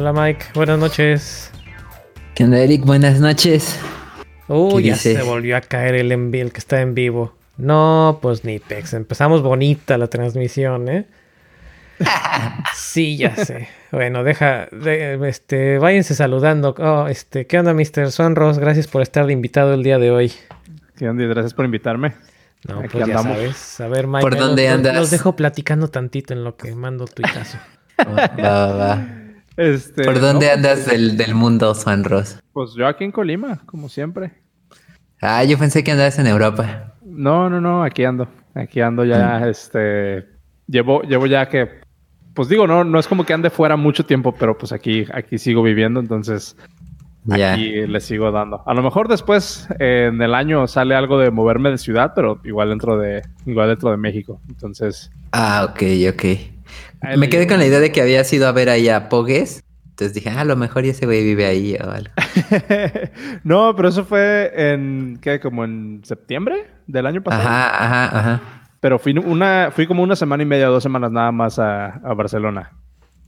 Hola Mike, buenas noches. ¿Qué onda Eric? Buenas noches. Uy, ya se volvió a caer el, en el que está en vivo. No, pues ni pex. Empezamos bonita la transmisión, ¿eh? sí, ya sé. Bueno, deja, este, váyanse saludando. Oh, este, ¿qué onda, Mr. Sonros? Gracias por estar de invitado el día de hoy. ¿Qué onda? Gracias por invitarme. No, pues ya sabes. A ver, Mike. ¿Por dónde andas? Los dejo platicando tantito en lo que mando tuitazo. va, va, va. Este, ¿Por dónde pues, andas del, del, mundo, Sonros? Pues yo aquí en Colima, como siempre. Ah, yo pensé que andabas en Europa. No, no, no, aquí ando. Aquí ando ya, mm. este... Llevo, llevo ya que... Pues digo, no, no es como que ande fuera mucho tiempo, pero pues aquí, aquí sigo viviendo, entonces... Aquí le sigo dando. A lo mejor después en el año sale algo de moverme de ciudad, pero igual dentro de, igual dentro de México. Entonces. Ah, ok, ok. Me quedé con la idea de que había ido a ver ahí a Pogues. Entonces dije, ah, a lo mejor ese güey vive ahí o algo. no, pero eso fue en, ¿qué? Como en septiembre del año pasado. Ajá, ajá, ajá. Pero fui, una, fui como una semana y media, dos semanas nada más a, Barcelona.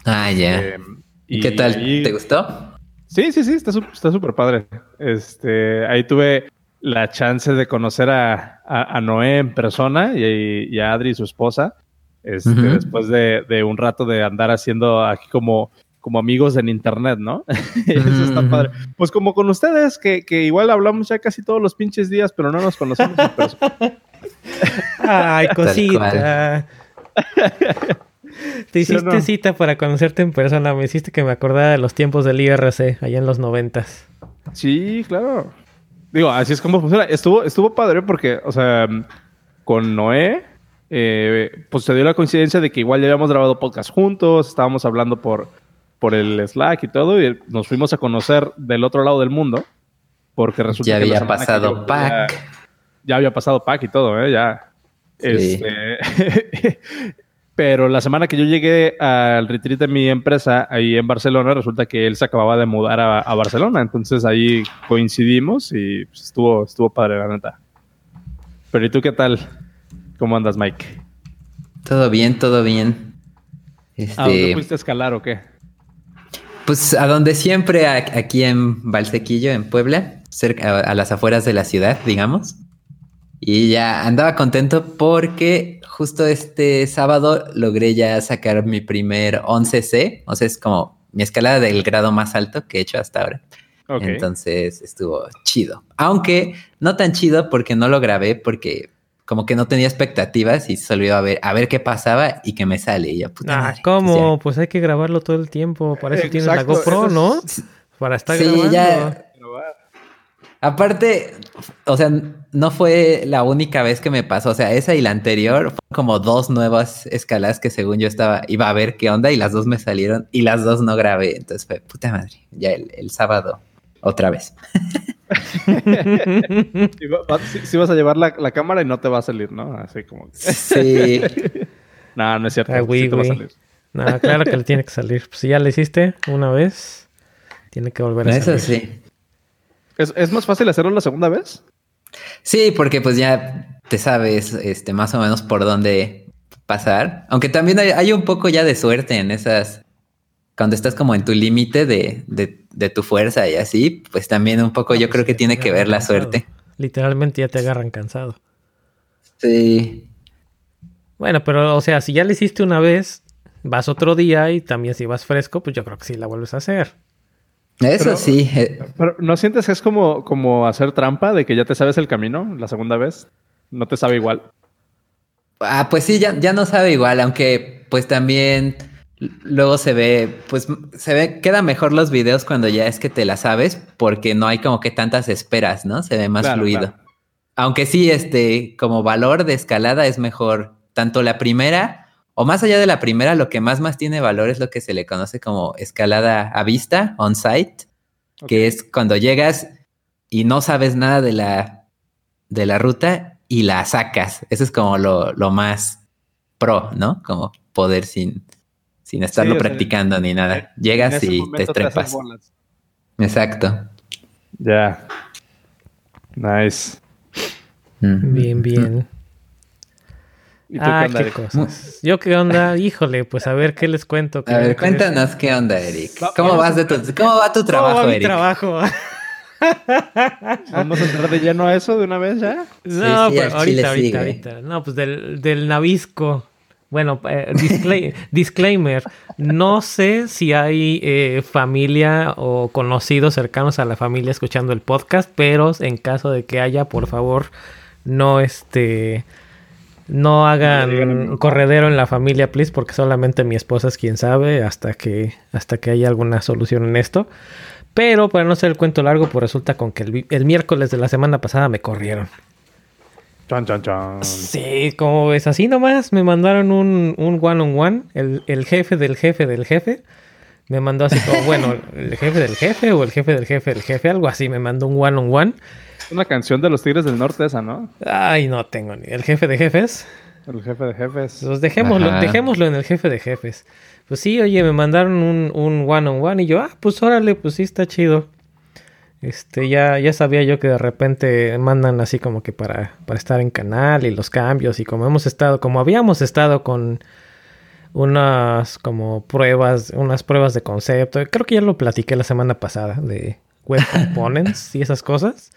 Ah, ya. Eh, ¿Y qué tal? ¿Te gustó? Sí, sí, sí, está súper padre. Este, ahí tuve la chance de conocer a, a, Noé en persona y, a Adri, su esposa. Este, Después de, de, un rato de andar haciendo aquí como, como amigos en internet, ¿no? Eso está padre. Pues como con ustedes, que, que, igual hablamos ya casi todos los pinches días, pero no nos conocemos en persona. Ay, cosita. Te hiciste cita para conocerte en persona. Me hiciste que me acordara de los tiempos del IRC, allá en los noventas. Sí, claro. Digo, así es como funciona. Estuvo, estuvo padre porque, o sea, con Noé, eh, pues se dio la coincidencia de que igual ya habíamos grabado podcast juntos, estábamos hablando por, por el Slack y todo, y nos fuimos a conocer del otro lado del mundo, porque resulta ya había pasado Pac. Ya, había pasado Pac y todo, ¿eh? Ya. Este, Pero la semana que yo llegué al retreat de mi empresa ahí en Barcelona, resulta que él se acababa de mudar a, Barcelona. Entonces ahí coincidimos y pues, estuvo, estuvo padre, la neta. Pero ¿y tú qué tal? ¿Cómo andas, Mike? Todo bien, todo bien. Este... ¿A dónde fuiste a escalar o qué? Pues a donde siempre, aquí en Valsequillo, en Puebla, cerca, a las afueras de la ciudad, digamos. Y ya andaba contento porque justo este sábado logré ya sacar mi primer 11C. O sea, es como mi escalada del grado más alto que he hecho hasta ahora. Entonces estuvo chido. Aunque no tan chido porque no lo grabé porque como que no tenía expectativas y solo iba a ver, a ver qué pasaba y que me sale. Y yo, puta ah, ¿cómo? Pues, hay que grabarlo todo el tiempo. Para eso tienes la GoPro, ¿no? Para estar sí, grabando. Ya, Aparte, o sea, no fue la única vez que me pasó. O sea, esa y la anterior fueron como dos nuevas escaladas que según yo estaba, iba a ver qué onda y las dos me salieron y las dos no grabé. Entonces fue puta madre. Ya el, sábado, otra vez. si, vas a llevar la, cámara y no te va a salir, ¿no? Así como. Sí. no, no es cierto. Ah, sí te va a salir. No, claro que le tiene que salir. Pues si ya le hiciste una vez, tiene que volver a salir. Eso sí. ¿Es, más fácil hacerlo la segunda vez? Sí, porque pues ya te sabes este, más o menos por dónde pasar. Aunque también hay, un poco ya de suerte en esas. Cuando estás como en tu límite de, de, tu fuerza y así, pues también un poco yo creo que tiene que ver la suerte. Literalmente ya te agarran cansado. Sí. Bueno, pero o sea, si ya le hiciste una vez, vas otro día y también si vas fresco, pues yo creo que sí la vuelves a hacer. Eso sí. Eh. Pero ¿no sientes que es como, como hacer trampa de que ya te sabes el camino la segunda vez? ¿No te sabe igual? Ah, pues sí, ya, ya no sabe igual, aunque pues también luego se ve, pues se ve, queda mejor los videos cuando ya es que te la sabes, porque no hay como que tantas esperas, ¿no? Se ve más fluido. Aunque sí, este, como valor de escalada es mejor tanto la primera o más allá de la primera, lo que más más tiene valor es lo que se le conoce como escalada a vista, on-site, que es cuando llegas y no sabes nada de la, de la ruta y la sacas. Eso es como lo, más pro, ¿no? Como poder sin, sin estarlo practicando ni nada. Llegas y te trepas. Exacto. Ya. Nice. Bien, bien. ah, qué, cosas. Yo qué onda, híjole, pues a ver qué les cuento. A ver, cuéntanos qué onda, Eric. ¿Cómo vas de tu, cómo va tu trabajo, ¿Cómo va Mi trabajo. Vamos a entrar de lleno a eso de una vez ya. No, pues ahorita, ahorita, ahorita. No, pues del, del Navisco. Bueno, eh, disclaimer, no sé si hay eh, familia o conocidos cercanos a la familia escuchando el podcast, pero en caso de que haya, por favor, no este no hagan corredero en la familia, please, porque solamente mi esposa es quien sabe hasta que hasta que haya alguna solución en esto. Pero para no ser el cuento largo, pues resulta con que el, el miércoles de la semana pasada me corrieron. Chan, chan, chan. Sí, como ves, así nomás me mandaron un, un one on one, el, el, jefe del jefe del jefe. Me mandó así como, bueno, el jefe del jefe o el jefe del jefe del jefe, algo así, me mandó un one on one. Una canción de los Tigres del Norte esa, ¿no? Ay, no tengo ni. ¿El jefe de jefes? El jefe de jefes. Pues dejémoslo, dejémoslo en el jefe de jefes. Pues sí, oye, me mandaron un, un one on one y yo, ah, pues órale, pues sí, está chido. Este, ya, ya sabía yo que de repente mandan así como que para, para estar en canal y los cambios y como hemos estado, como habíamos estado con unas como pruebas, unas pruebas de concepto, creo que ya lo platiqué la semana pasada de web components y esas cosas.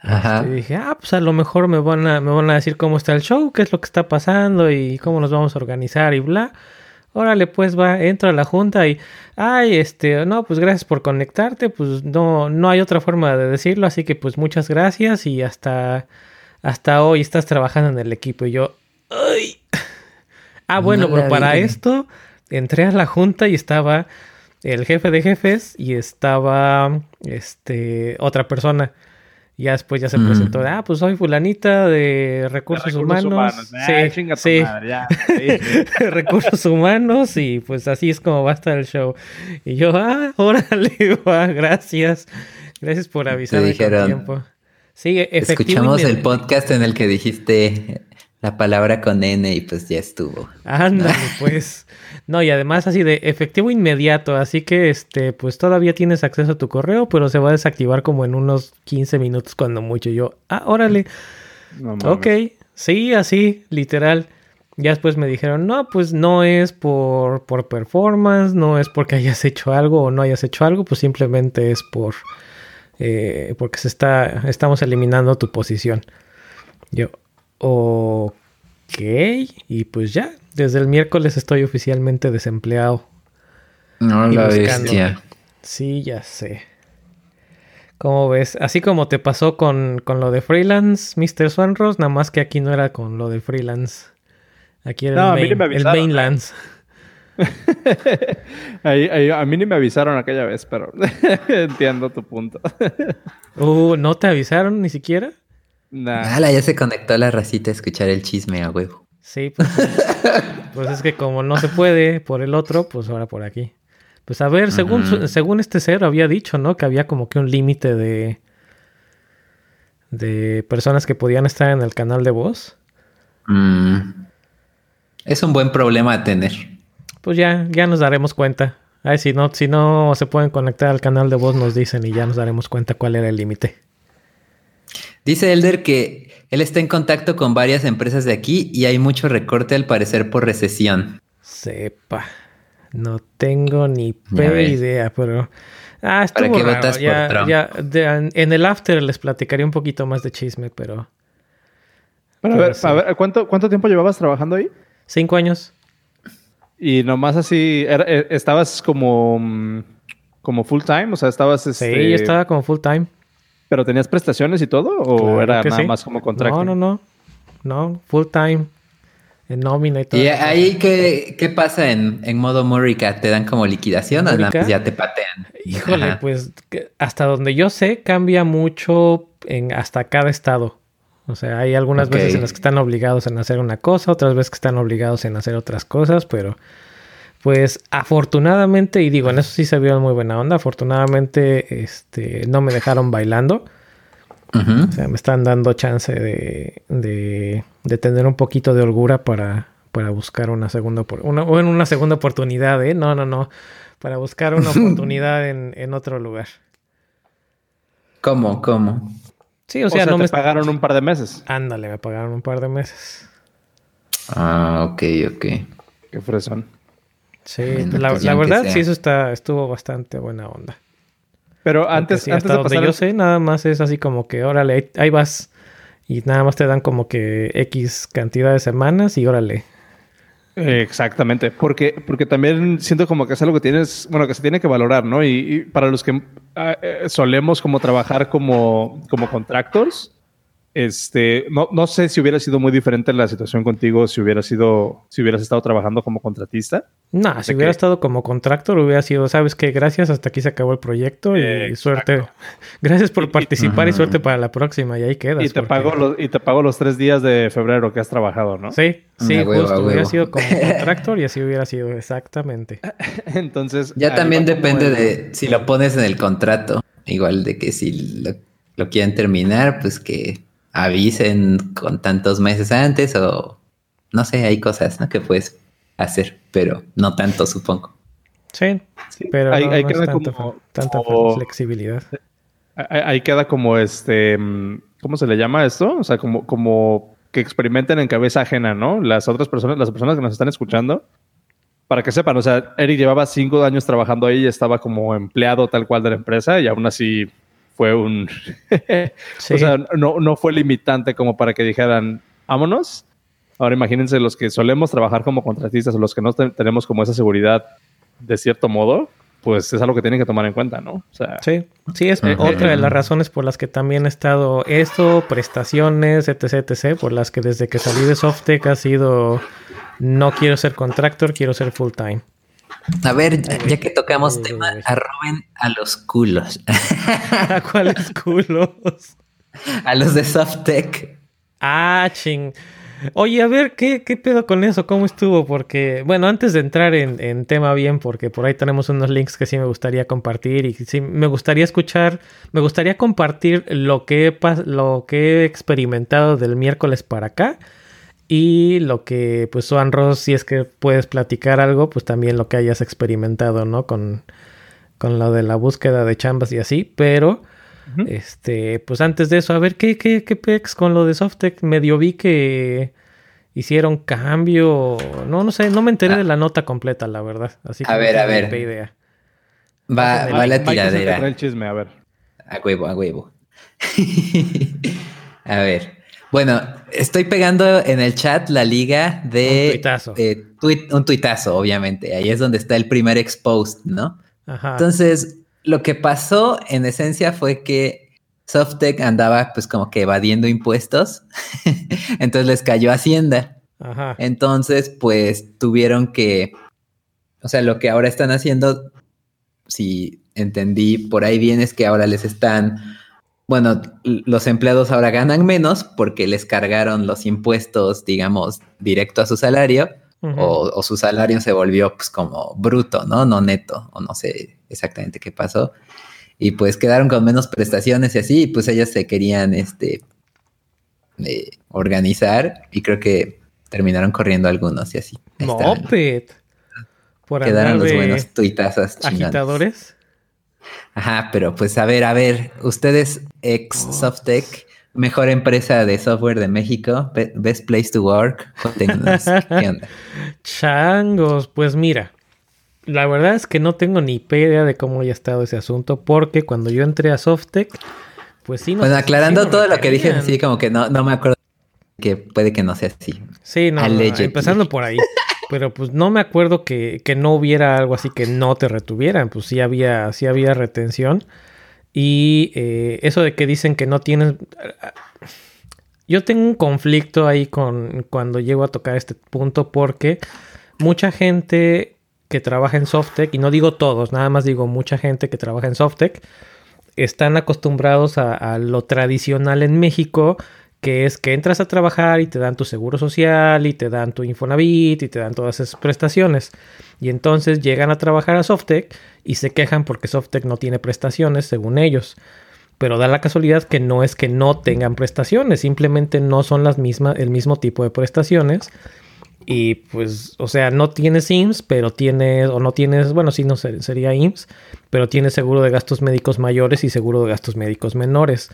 Ajá. Este, y dije, ah, pues a lo mejor me van a, me van a decir cómo está el show, qué es lo que está pasando y cómo nos vamos a organizar y bla. Órale, pues va, entro a la junta y, ay, este, no, pues gracias por conectarte, pues no, no hay otra forma de decirlo, así que pues muchas gracias y hasta, hasta hoy estás trabajando en el equipo y yo, ay. Ah, bueno, pero para esto entré a la junta y estaba el jefe de jefes y estaba, este, otra persona. Ya después ya se presentó, ah, pues soy fulanita de recursos, humanos. Sí, sí. recursos humanos y pues así es como va a estar el show. Y yo, ah, órale, va, gracias. Gracias por avisarme con tiempo. Sí, Escuchamos el podcast en el que dijiste la palabra con N y pues ya estuvo. Ándale, pues. No, y además así de efectivo inmediato, así que este, pues todavía tienes acceso a tu correo, pero se va a desactivar como en unos 15 minutos cuando mucho. Yo, ah, órale. ok, sí, así, literal. Ya después me dijeron, no, pues no es por, por performance, no es porque hayas hecho algo o no hayas hecho algo, pues simplemente es por eh, porque se está, estamos eliminando tu posición. Yo, ok, y pues ya, desde el miércoles estoy oficialmente desempleado. No la bestia. Sí, ya sé. ¿Cómo ves? Así como te pasó con, lo de freelance, Mr. Swanros, nada más que aquí no era con lo de freelance. Aquí era el, main, el mainlands. a mí ni me avisaron aquella vez, pero entiendo tu punto. uh, ¿no te avisaron ni siquiera? Nah. ya se conectó la racita a escuchar el chisme a huevo. Sí, pues, pues, es que como no se puede por el otro, pues ahora por aquí. Pues a ver, según, según este ser había dicho, ¿no? Que había como que un límite de, de personas que podían estar en el canal de voz. Mm. Es un buen problema a tener. Pues ya, ya nos daremos cuenta. Ay, si no, si no se pueden conectar al canal de voz, nos dicen y ya nos daremos cuenta cuál era el límite. Dice Elder que él está en contacto con varias empresas de aquí y hay mucho recorte al parecer por recesión. Sepa. No tengo ni idea, pero... Ah, estuvo ¿Para qué votas ya, por Trump? en el after les platicaré un poquito más de chisme, pero... Bueno, a ver, ¿cuánto, ¿cuánto tiempo llevabas trabajando ahí? Cinco años. Y nomás así, eh, ¿estabas como, mm, como full time? O sea, estabas... Sí, yo este, estaba como full time. ¿Pero tenías prestaciones y todo? ¿O era nada más como contrato? No, no, no. No, full time. En nómina y todo. ¿Y ahí qué, qué pasa en, en modo Murica? ¿Te dan como liquidación o nada ya te patean? Híjole, pues hasta donde yo sé cambia mucho en hasta cada estado. O sea, hay algunas veces en las que están obligados en hacer una cosa, otras veces que están obligados en hacer otras cosas, pero pues afortunadamente, y digo, en eso sí se vio muy buena onda, afortunadamente este, no me dejaron bailando. O sea, me están dando chance de, de, tener un poquito de holgura para, para buscar una segunda, una, o en una segunda oportunidad, ¿eh? No, no, no. Para buscar una oportunidad en, en otro lugar. ¿Cómo? ¿Cómo? Sí, o sea, no me pagaron un par de meses. Ándale, me pagaron un par de meses. Ah, ok, ok. Qué fresón. Sí, la, pues la verdad sí, eso está, estuvo bastante buena onda. Pero antes, sí, antes hasta de donde pasar... yo sé, nada más es así como que, órale, ahí, vas. Y nada más te dan como que X cantidad de semanas y órale. Exactamente, porque, porque también siento como que es algo que tienes, bueno, que se tiene que valorar, ¿no? Y, y para los que ah, eh, solemos como trabajar como, como contractors, este, no, no sé si hubiera sido muy diferente la situación contigo si hubiera sido, si hubieras estado trabajando como contratista. Nah, si hubiera que- estado como contractor, hubiera sido, ¿sabes qué? Gracias, hasta aquí se acabó el proyecto y Exacto. suerte. Gracias por participar y suerte para la próxima y ahí quedas. Y te, porque- pago los, y te pago los tres días de febrero que has trabajado, ¿no? Sí, sí, A huevo, a justo. Hubiera huevo. sido como contractor y así hubiera sido exactamente. Entonces. Ya también depende de si lo pones en el contrato. Igual de que si lo, lo quieren terminar, pues que avisen con tantos meses antes o no sé, hay cosas ¿no? que puedes hacer, pero no tanto, supongo. Sí, Sí, pero ahí, no, ahí no queda tanta, como, tanta como- flexibilidad. ahí, ahí queda como este, ¿cómo se le llama esto? O sea, como, como que experimenten en cabeza ajena, ¿no? Las otras personas, las personas que nos están escuchando, para que sepan, o sea, Eric llevaba cinco años trabajando ahí y estaba como empleado tal cual de la empresa y aún así fue un, Sí. o sea, no, no fue limitante como para que dijeran, vámonos. Ahora imagínense los que solemos trabajar como contratistas o los que no te- tenemos como esa seguridad de cierto modo, pues es algo que tienen que tomar en cuenta, ¿no? O sea, Sí, sí, es otra de las razones por las que también he estado esto, prestaciones, etc, etc, por las que desde que salí de Softec ha sido no quiero ser contractor, quiero ser full time. A ver, ya, ya que tocamos Ay, tema, güey. arroben a los culos, ¿A cuáles culos? a los de Softec. Ah, ching. Oye, a ver, ¿qué, qué pedo con eso? ¿Cómo estuvo? Porque, bueno, antes de entrar en, en tema bien, porque por ahí tenemos unos links que sí me gustaría compartir y sí me gustaría escuchar, me gustaría compartir lo que he, lo que he experimentado del miércoles para acá y lo que, pues, Juan Ross, si es que puedes platicar algo, pues también lo que hayas experimentado, ¿no? Con, con lo de la búsqueda de chambas y así, pero... Este, pues antes de eso, a ver, ¿qué, qué, qué pex con lo de Softec? Medio vi que hicieron cambio. No, no sé, no me enteré Ah. de la nota completa, la verdad. Así que A no ver, a ver. idea. Va, va la el tiradera. el chisme, a ver. A huevo, a huevo. a ver. Bueno, estoy pegando en el chat la liga de... Un tuitazo. de tuit- un tuitazo, obviamente. Ahí es donde está el primer expost, ¿no? Ajá. Entonces, lo que pasó en esencia fue que Softec andaba pues como que evadiendo impuestos. Entonces les cayó Hacienda. Ajá. Entonces, pues tuvieron que, o sea, lo que ahora están haciendo, si entendí por ahí bien, es que ahora les están, bueno, los empleados ahora ganan menos porque les cargaron los impuestos, digamos, directo a su salario, o, o su salario se volvió pues como bruto, ¿no? No neto, o no sé exactamente qué pasó. Y pues quedaron con menos prestaciones y así, y pues ellas se querían, este, eh, organizar y creo que terminaron corriendo algunos y así. Moped. Por Quedaron los buenos tuitazos chingones. agitadores. Ajá, pero pues a ver, a ver, ustedes ex Softec, mejor empresa de software de México, be- best place to work, ¿qué onda? Changos, pues mira. La verdad es que no tengo ni idea de cómo haya estado ese asunto, porque cuando yo entré a Softec, pues sí nos Bueno, aclarando sí nos todo lo que dije, así como que no, no me acuerdo que puede que no sea así. Sí, no, no, empezando por ahí. Pero pues no me acuerdo que, que no hubiera algo así que no te retuvieran. Pues sí había, sí había retención. Y eh, eso de que dicen que no tienen... Yo tengo un conflicto ahí con cuando llego a tocar este punto porque mucha gente que trabaja en Softec, y no digo todos, nada más digo mucha gente que trabaja en Softec, están acostumbrados a lo tradicional en México, que es que entras a trabajar y te dan tu seguro social y te dan tu Infonavit y te dan todas esas prestaciones. Y entonces llegan a trabajar a Softec y se quejan porque Softec no tiene prestaciones según ellos. Pero da la casualidad que no es que no tengan prestaciones, simplemente no son las mismas, el mismo tipo de prestaciones. Y pues, o sea, no tienes IMSS, pero tienes, o no tienes, bueno, sí, no ser- sería IMSS, pero tienes seguro de gastos médicos mayores y seguro de gastos médicos menores.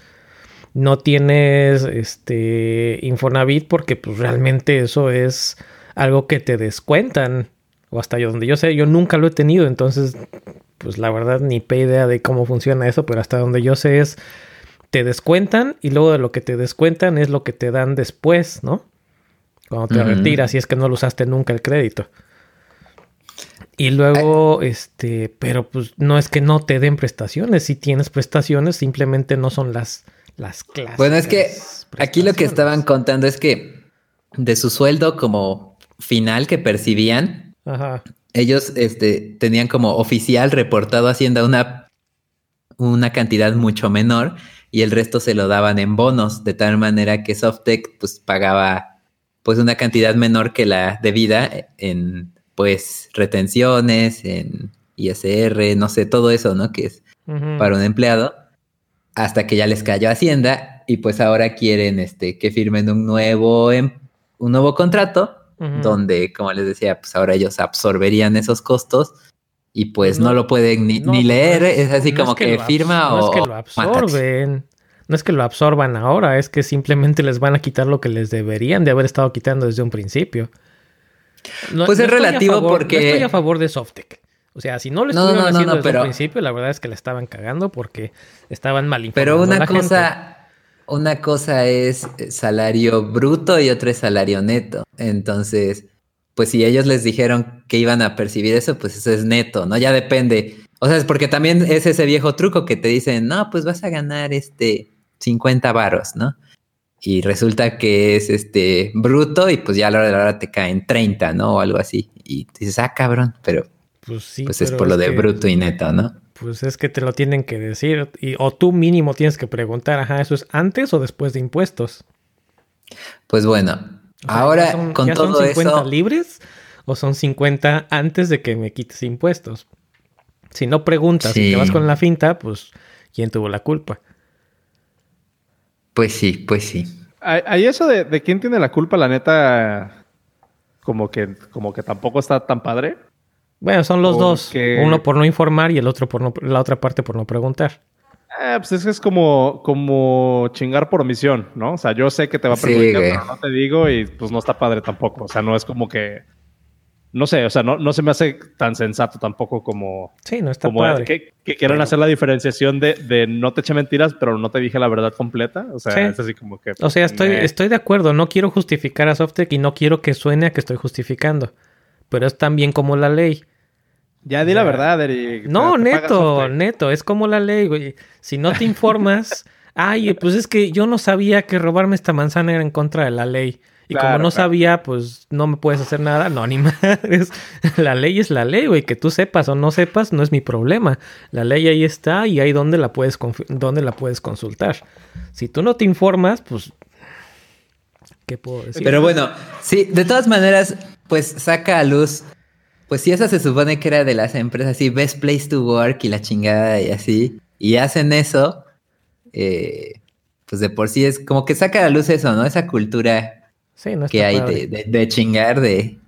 No tienes este Infonavit porque pues realmente eso es algo que te descuentan o hasta yo donde yo sé, yo nunca lo he tenido, entonces pues la verdad ni pe idea de cómo funciona eso, pero hasta donde yo sé es te descuentan y luego de lo que te descuentan es lo que te dan después, ¿no? Cuando te retiras y es que no lo usaste nunca el crédito. Y luego, este, pero pues no es que no te den prestaciones, si tienes prestaciones, simplemente no son las, las clases. Bueno, es que aquí lo que estaban contando es que de su sueldo como final que percibían, ellos este, tenían como oficial reportado Hacienda una, una cantidad mucho menor y el resto se lo daban en bonos, de tal manera que Softec pues pagaba pues una cantidad menor que la debida en pues retenciones, en ISR, no sé, todo eso, ¿no? Que es para un empleado, hasta que ya les cayó Hacienda y pues ahora quieren este, que firmen un nuevo, em, un nuevo contrato donde, como les decía, pues ahora ellos absorberían esos costos y pues no, lo pueden ni, leer, es así como que, firma o... No es que lo absorben. No es que lo absorban ahora, es que simplemente les van a quitar lo que les deberían de haber estado quitando desde un principio. pues es relativo porque... No estoy a favor de Softec. O sea, si no lo estuvieron haciendo desde un principio, la verdad es que le estaban cagando porque estaban mal informando Pero una cosa... Una cosa es salario bruto y otra es salario neto. Entonces, pues si ellos les dijeron que iban a percibir eso, pues eso es neto, ¿no? Ya depende. O sea, es porque también es ese viejo truco que te dicen, no, pues vas a ganar este 50 varos, ¿no? Y resulta que es este bruto y pues ya a la hora de la hora te caen 30, ¿no? O algo así. Y dices, ah, cabrón, pero pues, sí, pues es por lo de bruto y neto, ¿no? Pues es que te lo tienen que decir. Y, o tú mínimo tienes que preguntar, ajá, ¿eso es antes o después de impuestos? Pues bueno, Ahora, con todo son 50 libres o son 50 antes de que me quites impuestos? Si no preguntas y te vas con la finta, pues, ¿quién tuvo la culpa? Pues sí, pues sí. Hay eso de, quién tiene la culpa, la neta, como que, como que tampoco está tan padre. Bueno, son los dos. Uno por no informar y el otro por no, la otra parte por no preguntar. Eh, pues es, es como, como chingar por omisión, ¿no? O sea, yo sé que te va a perjudicar, pero no te digo y pues no está padre tampoco. O sea, no es como que. No sé, o sea, no, no se me hace tan sensato tampoco como. Sí, no está padre. Que, que quieran hacer la diferenciación de, de, no te eché mentiras, pero no te dije la verdad completa. O sea, es así como que. O sea, estoy, estoy de acuerdo. No quiero justificar a Softec y no quiero que suene a que estoy justificando. Pero es también como la ley. Ya di la verdad, Eric. No, neto, neto. Es como la ley, güey. Si no te informas, ay, pues es que yo no sabía que robarme esta manzana era en contra de la ley. Y como no sabía, pues no me puedes hacer nada. No, ni madres. La ley es la ley, güey. Que tú sepas o no sepas no es mi problema. La ley ahí está y ahí donde la puedes, donde la puedes consultar. Si tú no te informas, pues... ¿Qué puedo decir? Pero bueno, sí, de todas maneras, pues saca a luz pues sí, esa se supone que era de las empresas así, best place to work y la chingada y así. Y hacen eso, eh, pues de por sí es como que saca a la luz eso, ¿no? Esa cultura que hay de, chingar de,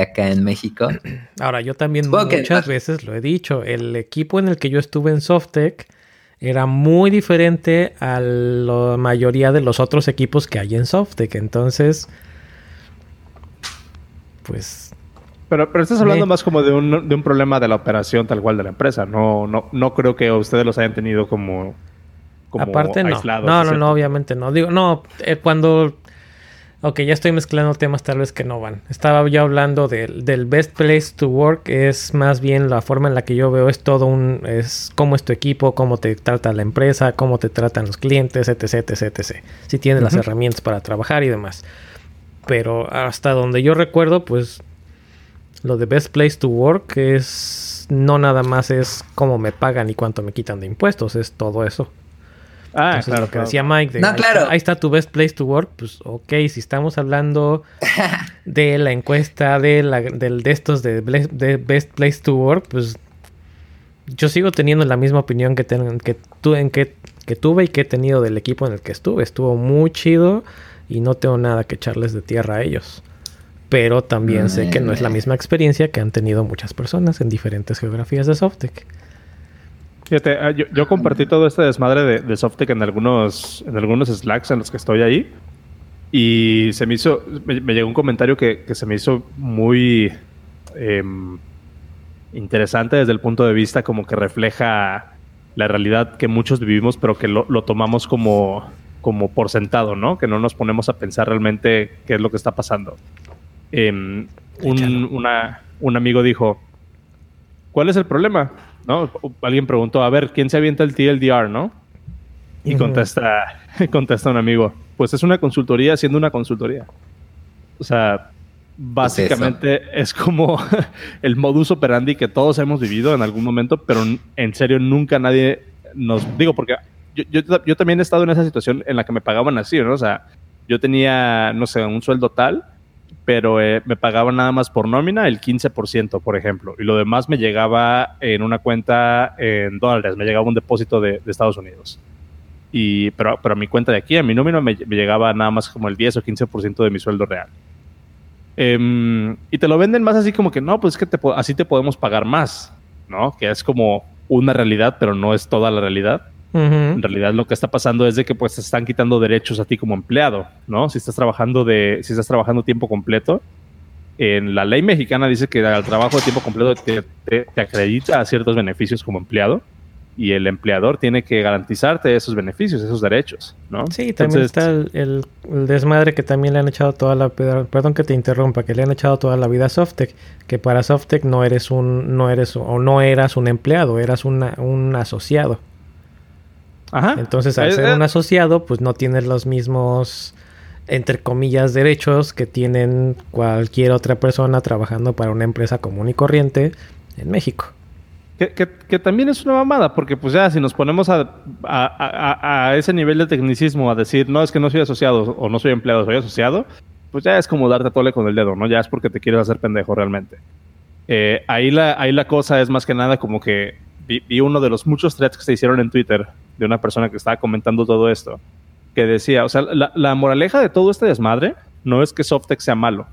acá en México. Ahora, yo también muchas veces lo he dicho, el equipo en el que yo estuve en Softec era muy diferente a la mayoría de los otros equipos que hay en Softec. Entonces, pues pero, pero estás hablando más como de un, de un problema de la operación tal cual de la empresa. No, no, no creo que ustedes los hayan tenido como, como Aparte, no. No, no, no, obviamente no. Digo, no, eh, cuando. Ok, ya estoy mezclando temas tal vez que no van. Estaba yo hablando del, del best place to work. Es más bien la forma en la que yo veo es todo un... Es cómo es tu equipo, cómo te trata la empresa, cómo te tratan los clientes, etc, etc, etc. Si tienes las herramientas para trabajar y demás. Pero hasta donde yo recuerdo, pues lo de Best Place to Work es no nada más es cómo me pagan y cuánto me quitan de impuestos, es todo eso. Ah, claro. Lo que decía Mike, no, claro. ahí, está, tu Best Place to Work, pues ok, si estamos hablando de la encuesta de, la, de, estos de, Best Place to Work, pues yo sigo teniendo la misma opinión que, que, tu, en que, que tuve y que he tenido del equipo en el que estuve. Estuvo muy chido y no tengo nada que echarles de tierra a ellos pero también sé que no es la misma experiencia que han tenido muchas personas en diferentes geografías de Softec. Fíjate, ah, yo, compartí todo este desmadre de, de Softec en algunos, en algunos Slacks en los que estoy ahí. Y se me hizo, me, llegó un comentario que, se me hizo muy em, interesante desde el punto de vista como que refleja la realidad que muchos vivimos, pero que lo, tomamos como, como por sentado, ¿no? Que no nos ponemos a pensar realmente qué es lo que está pasando. Em, un, un amigo dijo, ¿cuál es el problema? ¿no? Alguien preguntó, a ver, ¿quién se avienta el TLDR, no? Y contesta, contesta un amigo, pues es una consultoría siendo una consultoría. O sea, básicamente es, como el modus operandi que todos hemos vivido en algún momento, pero en serio nunca nadie nos... Digo, porque yo, yo, también he estado en esa situación en la que me pagaban así, ¿no? O sea, yo tenía, no sé, un sueldo tal pero eh, me pagaban nada más por nómina el 15%, por ejemplo, y lo demás me llegaba en una cuenta en dólares, me llegaba un depósito de, Estados Unidos. Y, pero, pero a mi cuenta de aquí, a mi nómina, me, llegaba nada más como el 10 o 15% de mi sueldo real. Em, y te lo venden más así como que no, pues es que así te podemos pagar más, ¿no? Que es como una realidad, pero no es toda la realidad. En realidad lo que está pasando es de que pues te están quitando derechos a ti como empleado, ¿no? Si estás trabajando de, si estás trabajando tiempo completo, en la ley mexicana dice que el trabajo de tiempo completo te, acredita a ciertos beneficios como empleado y el empleador tiene que garantizarte esos beneficios, esos derechos, ¿no? Sí, también está el, desmadre que también le han echado toda la perdón que te interrumpa, que le han echado toda la vida a Softec, que para Softec no eres un no eres o no eras un empleado, eras un asociado. Entonces, al ser un asociado, pues no tienes los mismos, entre comillas, derechos que tienen cualquier otra persona trabajando para una empresa común y corriente en México. Que, también es una mamada, porque pues ya si nos ponemos a, a, ese nivel de tecnicismo a decir, no, es que no soy asociado o no soy empleado, soy asociado, pues ya es como darte tole con el dedo, ¿no? Ya es porque te quieres hacer pendejo realmente. Eh, ahí, la, ahí la cosa es más que nada como que vi, uno de los muchos threads que se hicieron en Twitter de una persona que estaba comentando todo esto, que decía, o sea, la, moraleja de todo este desmadre no es que Softex sea malo,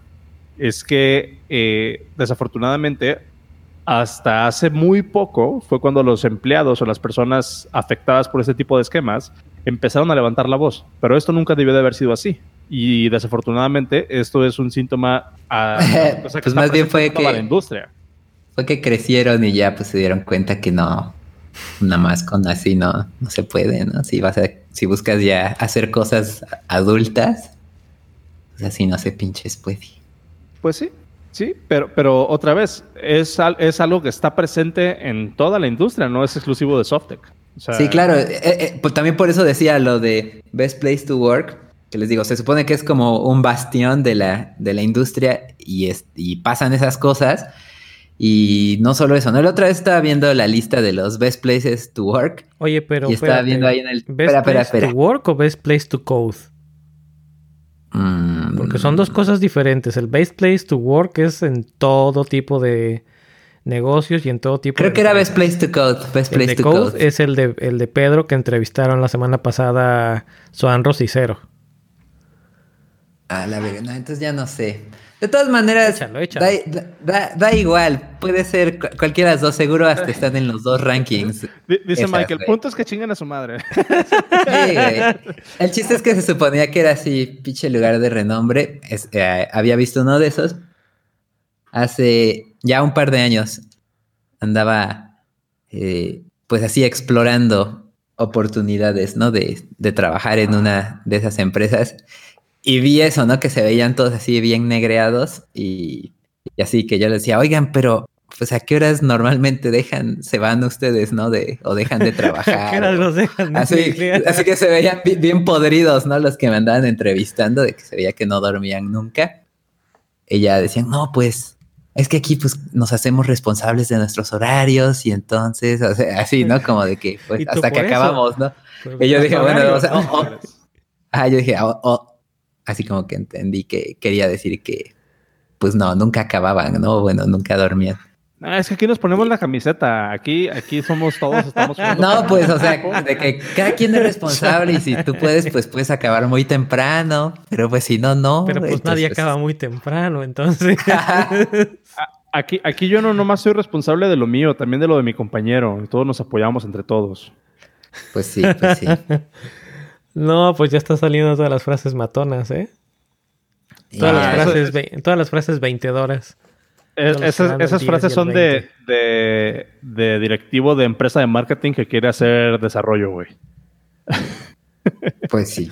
es que eh, desafortunadamente hasta hace muy poco fue cuando los empleados o las personas afectadas por este tipo de esquemas empezaron a levantar la voz, pero esto nunca debió de haber sido así. Y desafortunadamente esto es un síntoma a, pues más bien fue que la industria fue que crecieron y ya pues se dieron cuenta que no, nada más con así no, no se puede, ¿no? Si vas a, si buscas ya hacer cosas adultas, pues así no se pinches puede. Pues sí, sí, pero, pero otra vez, es, es algo que está presente en toda la industria, no es exclusivo de Softec. sí, claro, eh, eh, pues también por eso decía lo de Best Place to Work, que les digo, se supone que es como un bastión de la, de la industria y, y pasan esas cosas y no solo eso, ¿no? La otra vez estaba viendo la lista de los best places to work. Oye, pero. Y estaba viendo ahí en el. ¿Best place to work o best place to code? Mm. Porque son dos cosas diferentes. El best place to work es en todo tipo de negocios y en todo tipo Creo que era best place to code. Best place to code, es el de, el de Pedro que entrevistaron la semana pasada Soan Rosicero. Ah, la verdad, entonces ya no sé. De todas maneras, Da, igual. Puede ser cualquiera de los dos. Seguro hasta están en los dos rankings. Dice Michael, el punto es que chingan a su madre. El chiste es que se suponía que era así, pinche lugar de renombre. Eh, había visto uno de esos hace ya un par de años. Andaba, eh, pues así, explorando oportunidades, ¿no? De, de trabajar en una de esas empresas. Y vi eso, ¿no? Que se veían todos así bien negreados y, así que yo les decía, oigan, pero pues a qué horas normalmente dejan, se van ustedes, ¿no? De, o dejan de trabajar. qué horas los dejan? Así, así, que se veían bien, podridos, ¿no? Los que me andaban entrevistando, de que se veía que no dormían nunca. Ella decían, no, pues es que aquí pues nos hacemos responsables de nuestros horarios y entonces, o sea, así, ¿no? Como de que pues hasta que acabamos, ¿no? y yo dije, bueno, o sea, ah, yo dije, oh, así como que entendí que quería decir que, pues no, nunca acababan, ¿no? Bueno, nunca dormían. Ah, es que aquí nos ponemos la camiseta. Aquí, aquí somos todos, estamos. no, pues, o sea, de que cada quien es responsable y si tú puedes, pues puedes acabar muy temprano. Pero pues si no, no. Pero pues nadie acaba muy temprano, entonces. Aquí, aquí yo no nomás soy responsable de lo mío, también de lo de mi compañero. Y todos nos apoyamos entre todos. Pues sí, pues sí. no, pues ya está saliendo todas las frases matonas, ¿eh? Todas, las, frases, todas las frases veintedoras. esas, esas frases son de, de, de, directivo de empresa de marketing que quiere hacer desarrollo, güey. Pues sí.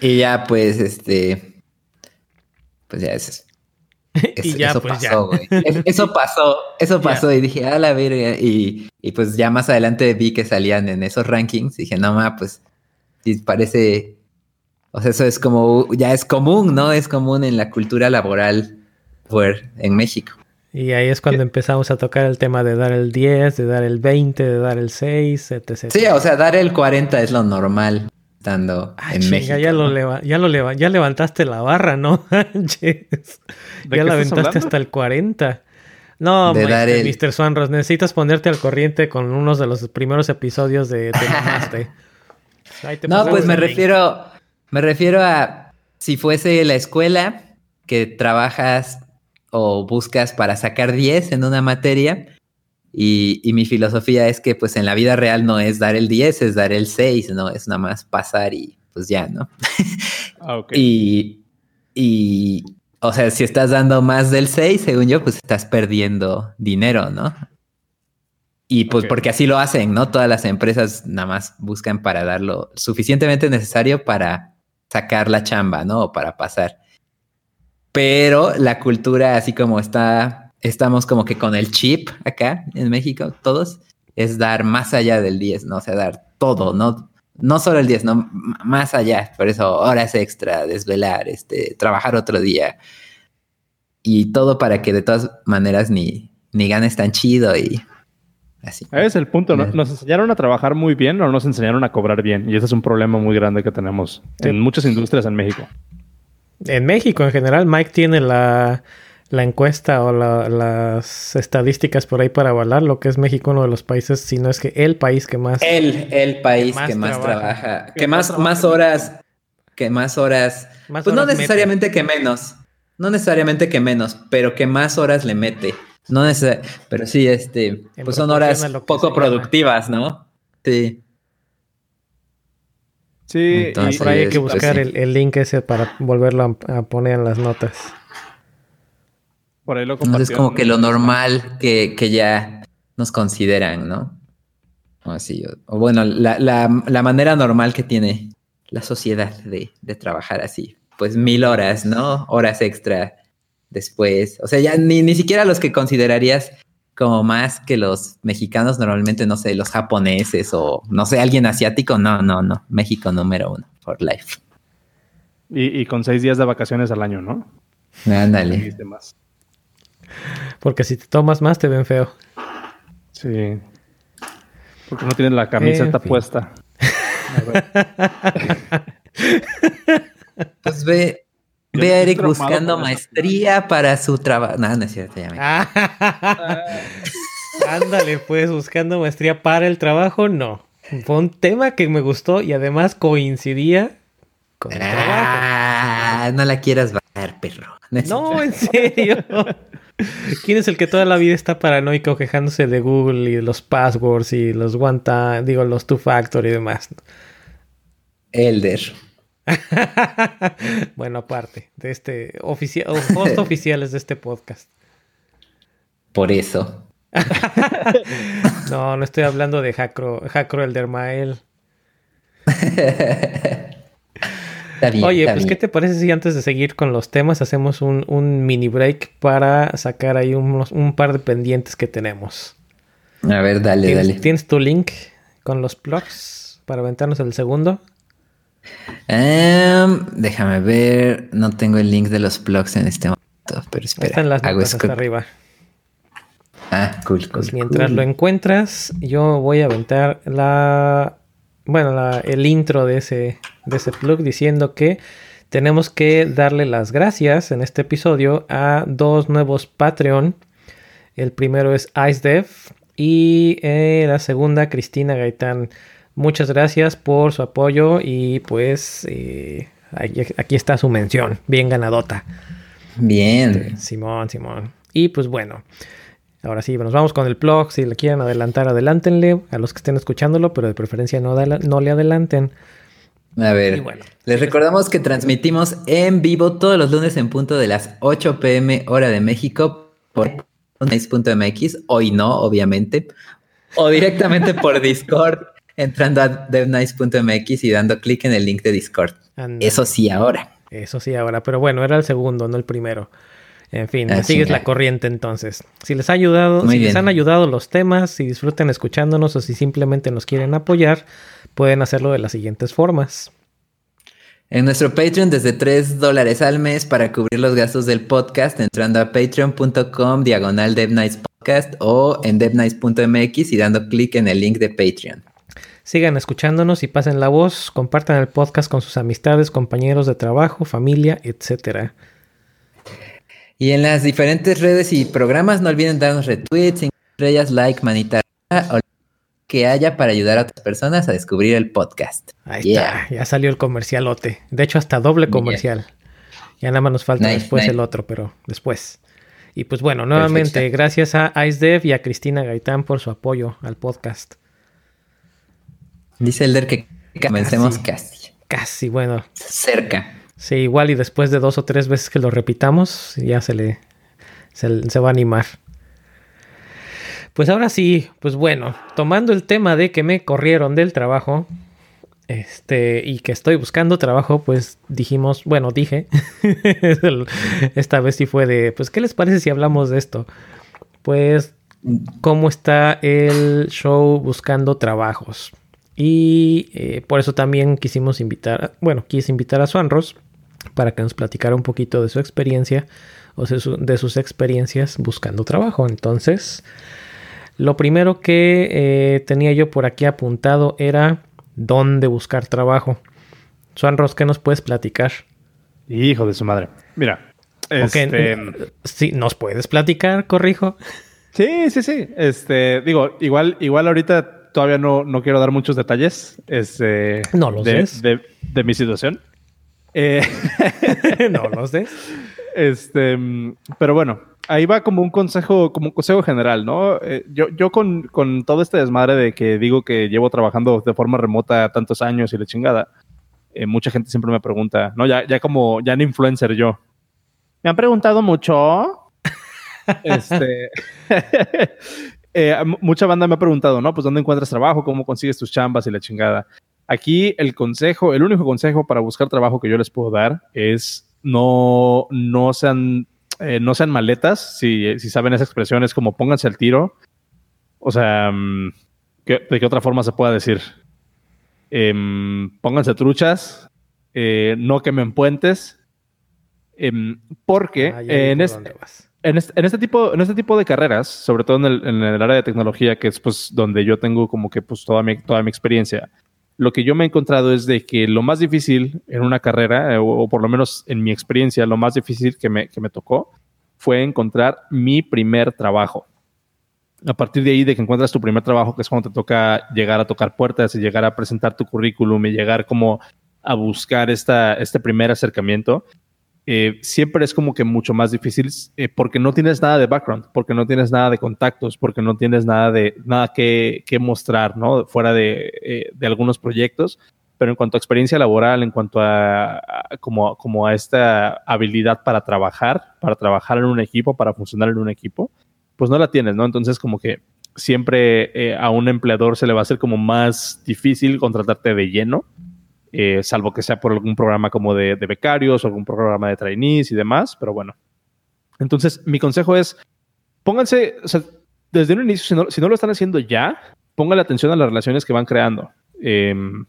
Y ya, pues, este. Pues ya es y ya, eso pues pasó, güey. Eso pasó, eso pasó y dije, a la verga. Y, y, pues ya más adelante vi que salían en esos rankings. Y dije, no, ma, pues parece. O sea, eso es como, ya es común, ¿no? Es común en la cultura laboral en México. Y ahí es cuando empezamos a tocar el tema de dar el 10, de dar el 20, de dar el 6, etc. Sí, o sea, dar el 40 es lo normal estando ah, en México. Ya lo, ya, lo ya levantaste la barra, ¿no? ya la aventaste hasta el 40. No, Mr. Swanros, necesitas ponerte al corriente con unos de los primeros episodios de Te no, pues me refiero, me refiero a si fuese la escuela que trabajas o buscas para sacar 10 en una materia. Y, y, mi filosofía es que pues en la vida real no es dar el 10, es dar el 6, ¿no? Es nada más pasar y pues ya, ¿no? ah, y, y, o sea, si estás dando más del 6, según yo, pues estás perdiendo dinero, ¿no? Y pues porque así lo hacen, ¿no? Todas las empresas nada más buscan para dar lo suficientemente necesario para sacar la chamba, ¿no? O para pasar. Pero la cultura, así como está, estamos como que con el chip acá en México, todos, es dar más allá del 10, ¿no? O sea, dar todo, ¿no? No solo el 10, no, más allá. Por eso, horas extra, desvelar, este, trabajar otro día. Y todo para que de todas maneras ni, ni ganes tan chido y así. Es el punto. Nos enseñaron a trabajar muy bien o nos enseñaron a cobrar bien. Y ese es un problema muy grande que tenemos en muchas industrias en México en México en general, Mike tiene la, encuesta o las estadísticas por ahí para avalar lo que es México uno de los países, si no es que el país que más... El, el país que más, trabaja, que, más, más horas, que más horas, pues no necesariamente que menos, no necesariamente que menos, pero que más horas le mete. No pero sí, este, pues son horas poco productivas, ¿no? Sí. Sí, y por ahí hay que pues buscar el, link ese para volverlo a, poner en las notas. Por ahí lo Entonces es como que lo normal que, ya nos consideran, ¿no? O así, o, bueno, la, manera normal que tiene la sociedad de, de, trabajar así. Pues mil horas, ¿no? Horas extra después. O sea, ya ni, ni siquiera los que considerarías como más que los mexicanos, normalmente, no sé, los japoneses o no sé, alguien asiático. No, no, no. México número uno for life. Y, con seis días de vacaciones al año, ¿no? Ándale. Porque si te tomas más, te ven feo. Sí. Porque no tienen la camiseta puesta. pues ve, Ve a Eric buscando maestría para su trabajo. No, no es cierto, ya me... Ándale, pues, buscando maestría para el trabajo, no. Fue un tema que me gustó y además coincidía con el ah, No la quieras bajar, perro. No, en serio. ¿Quién es el que toda la vida está paranoico quejándose de Google y los passwords y los one time, digo, los two factor y demás? Elder. bueno, aparte de este oficial, host oficiales de este podcast. Por eso. no, no estoy hablando de Jacro, Jacro el Dermael. Oye, pues, ¿qué te parece si antes de seguir con los temas hacemos un, mini break para sacar ahí un par de pendientes que tenemos? A ver, dale, dale. ¿Tienes tu link con los plugs para aventarnos el segundo? Em, déjame ver. No tengo el link de los blogs en este momento, pero espera. Están las notas hasta arriba. Ah, cool, cool. Pues mientras lo encuentras, yo voy a aventar la. Bueno, el intro de ese, de ese plug diciendo que tenemos que darle las gracias en este episodio a dos nuevos Patreon. El primero es IceDev y eh, la segunda, Cristina Gaitán. Muchas gracias por su apoyo y pues eh, aquí, está su mención, bien ganadota. Bien. Simón, Simón. Y pues bueno, ahora sí, nos vamos con el blog. Si le quieren adelantar, adelántenle a los que estén escuchándolo, pero de preferencia no, no le adelanten. A ver, les recordamos que transmitimos en vivo todos los lunes en punto de las 8 pm hora de México por nice.mx, hoy no, obviamente, o directamente por Discord entrando a devnice.mx y dando clic en el link de Discord. Eso sí, ahora. Eso sí, ahora, pero bueno, era el segundo, no el primero. En fin, sigues la corriente entonces. Si les ha ayudado, si les han ayudado los temas, si disfruten escuchándonos o si simplemente nos quieren apoyar, pueden hacerlo de las siguientes formas. En nuestro Patreon desde 3 dólares al mes para cubrir los gastos del podcast entrando a patreon.com diagonal Podcast o en devnice.mx y dando clic en el link de Patreon. Sigan escuchándonos y pasen la voz, compartan el podcast con sus amistades, compañeros de trabajo, familia, etcétera. Y en las diferentes redes y programas no olviden darnos retweets, estrellas, like, manita o que haya para ayudar a otras personas a descubrir el podcast. Ahí está, ya salió el comercialote. De hecho, hasta doble comercial. Ya nada más nos falta después el otro, pero después. Y pues bueno, nuevamente, gracias a IceDev y a Cristina Gaitán por su apoyo al podcast. Dice Elder que comencemos casi. Casi, bueno. Cerca. Sí, igual y después de dos o tres veces que lo repitamos, ya se le se, va a animar. Pues ahora sí, pues bueno, tomando el tema de que me corrieron del trabajo, este, y que estoy buscando trabajo, pues dijimos, bueno, dije, esta vez sí fue de, pues, ¿qué les parece si hablamos de esto? Pues, ¿cómo está el show buscando trabajos? Y eh, por eso también quisimos invitar, bueno, quise invitar a Suanros para que nos platicara un poquito de su experiencia o de sus experiencias buscando trabajo. Entonces, lo primero que eh, tenía yo por aquí apuntado era dónde buscar trabajo. Suanros, ¿qué nos puedes platicar? Hijo de su madre. Mira. Este... Sí, ¿nos puedes platicar, corrijo? Sí, sí, sí. Este, digo, igual, igual ahorita todavía no, no quiero dar muchos detalles este, no los de, de, mi situación. Eh, no lo sé. Este, pero bueno, ahí va como un consejo, como un consejo general, ¿no? Eh, yo, yo con, con, todo este desmadre de que digo que llevo trabajando de forma remota tantos años y la chingada, eh, mucha gente siempre me pregunta, ¿no? Ya, ya como, ya en influencer yo. Me han preguntado mucho. este. mucha banda me ha preguntado, ¿no? Pues dónde encuentras trabajo, cómo consigues tus chambas y la chingada. Aquí el consejo, el único consejo para buscar trabajo que yo les puedo dar es no, no sean, eh, no sean maletas. Si, si saben esa expresión, es como pónganse al tiro. O sea, mm, ¿de qué otra forma se pueda decir? Em, pónganse truchas, eh, no quemen puentes, em, porque ah, en, este, en, este, tipo, en este tipo de carreras, sobre todo en el, en el, área de tecnología, que es pues donde yo tengo como que pues toda mi, toda mi experiencia, lo que yo me he encontrado es de que lo más difícil en una carrera, eh, o, por lo menos en mi experiencia, lo más difícil que me, que me tocó fue encontrar mi primer trabajo. A partir de ahí, de que encuentras tu primer trabajo, que es cuando te toca llegar a tocar puertas y llegar a presentar tu currículum y llegar como a buscar esta, este primer acercamiento, eh, siempre es como que mucho más difícil eh, porque no tienes nada de background, porque no tienes nada de contactos, porque no tienes nada de nada que, mostrar, ¿no? Fuera eh, de, algunos proyectos. Pero en cuanto a experiencia laboral, en cuanto a, como, como, a esta habilidad para trabajar, para trabajar en un equipo, para funcionar en un equipo, pues no la tienes, ¿no? Entonces como que siempre a un empleador se le va a hacer como más difícil contratarte de lleno eh, salvo que sea por algún programa como de, becarios o algún programa de trainees y demás, pero bueno. Entonces, mi consejo es, pónganse, o sea, desde un inicio, si no, lo están haciendo ya, pónganle atención a las relaciones que van creando. Em,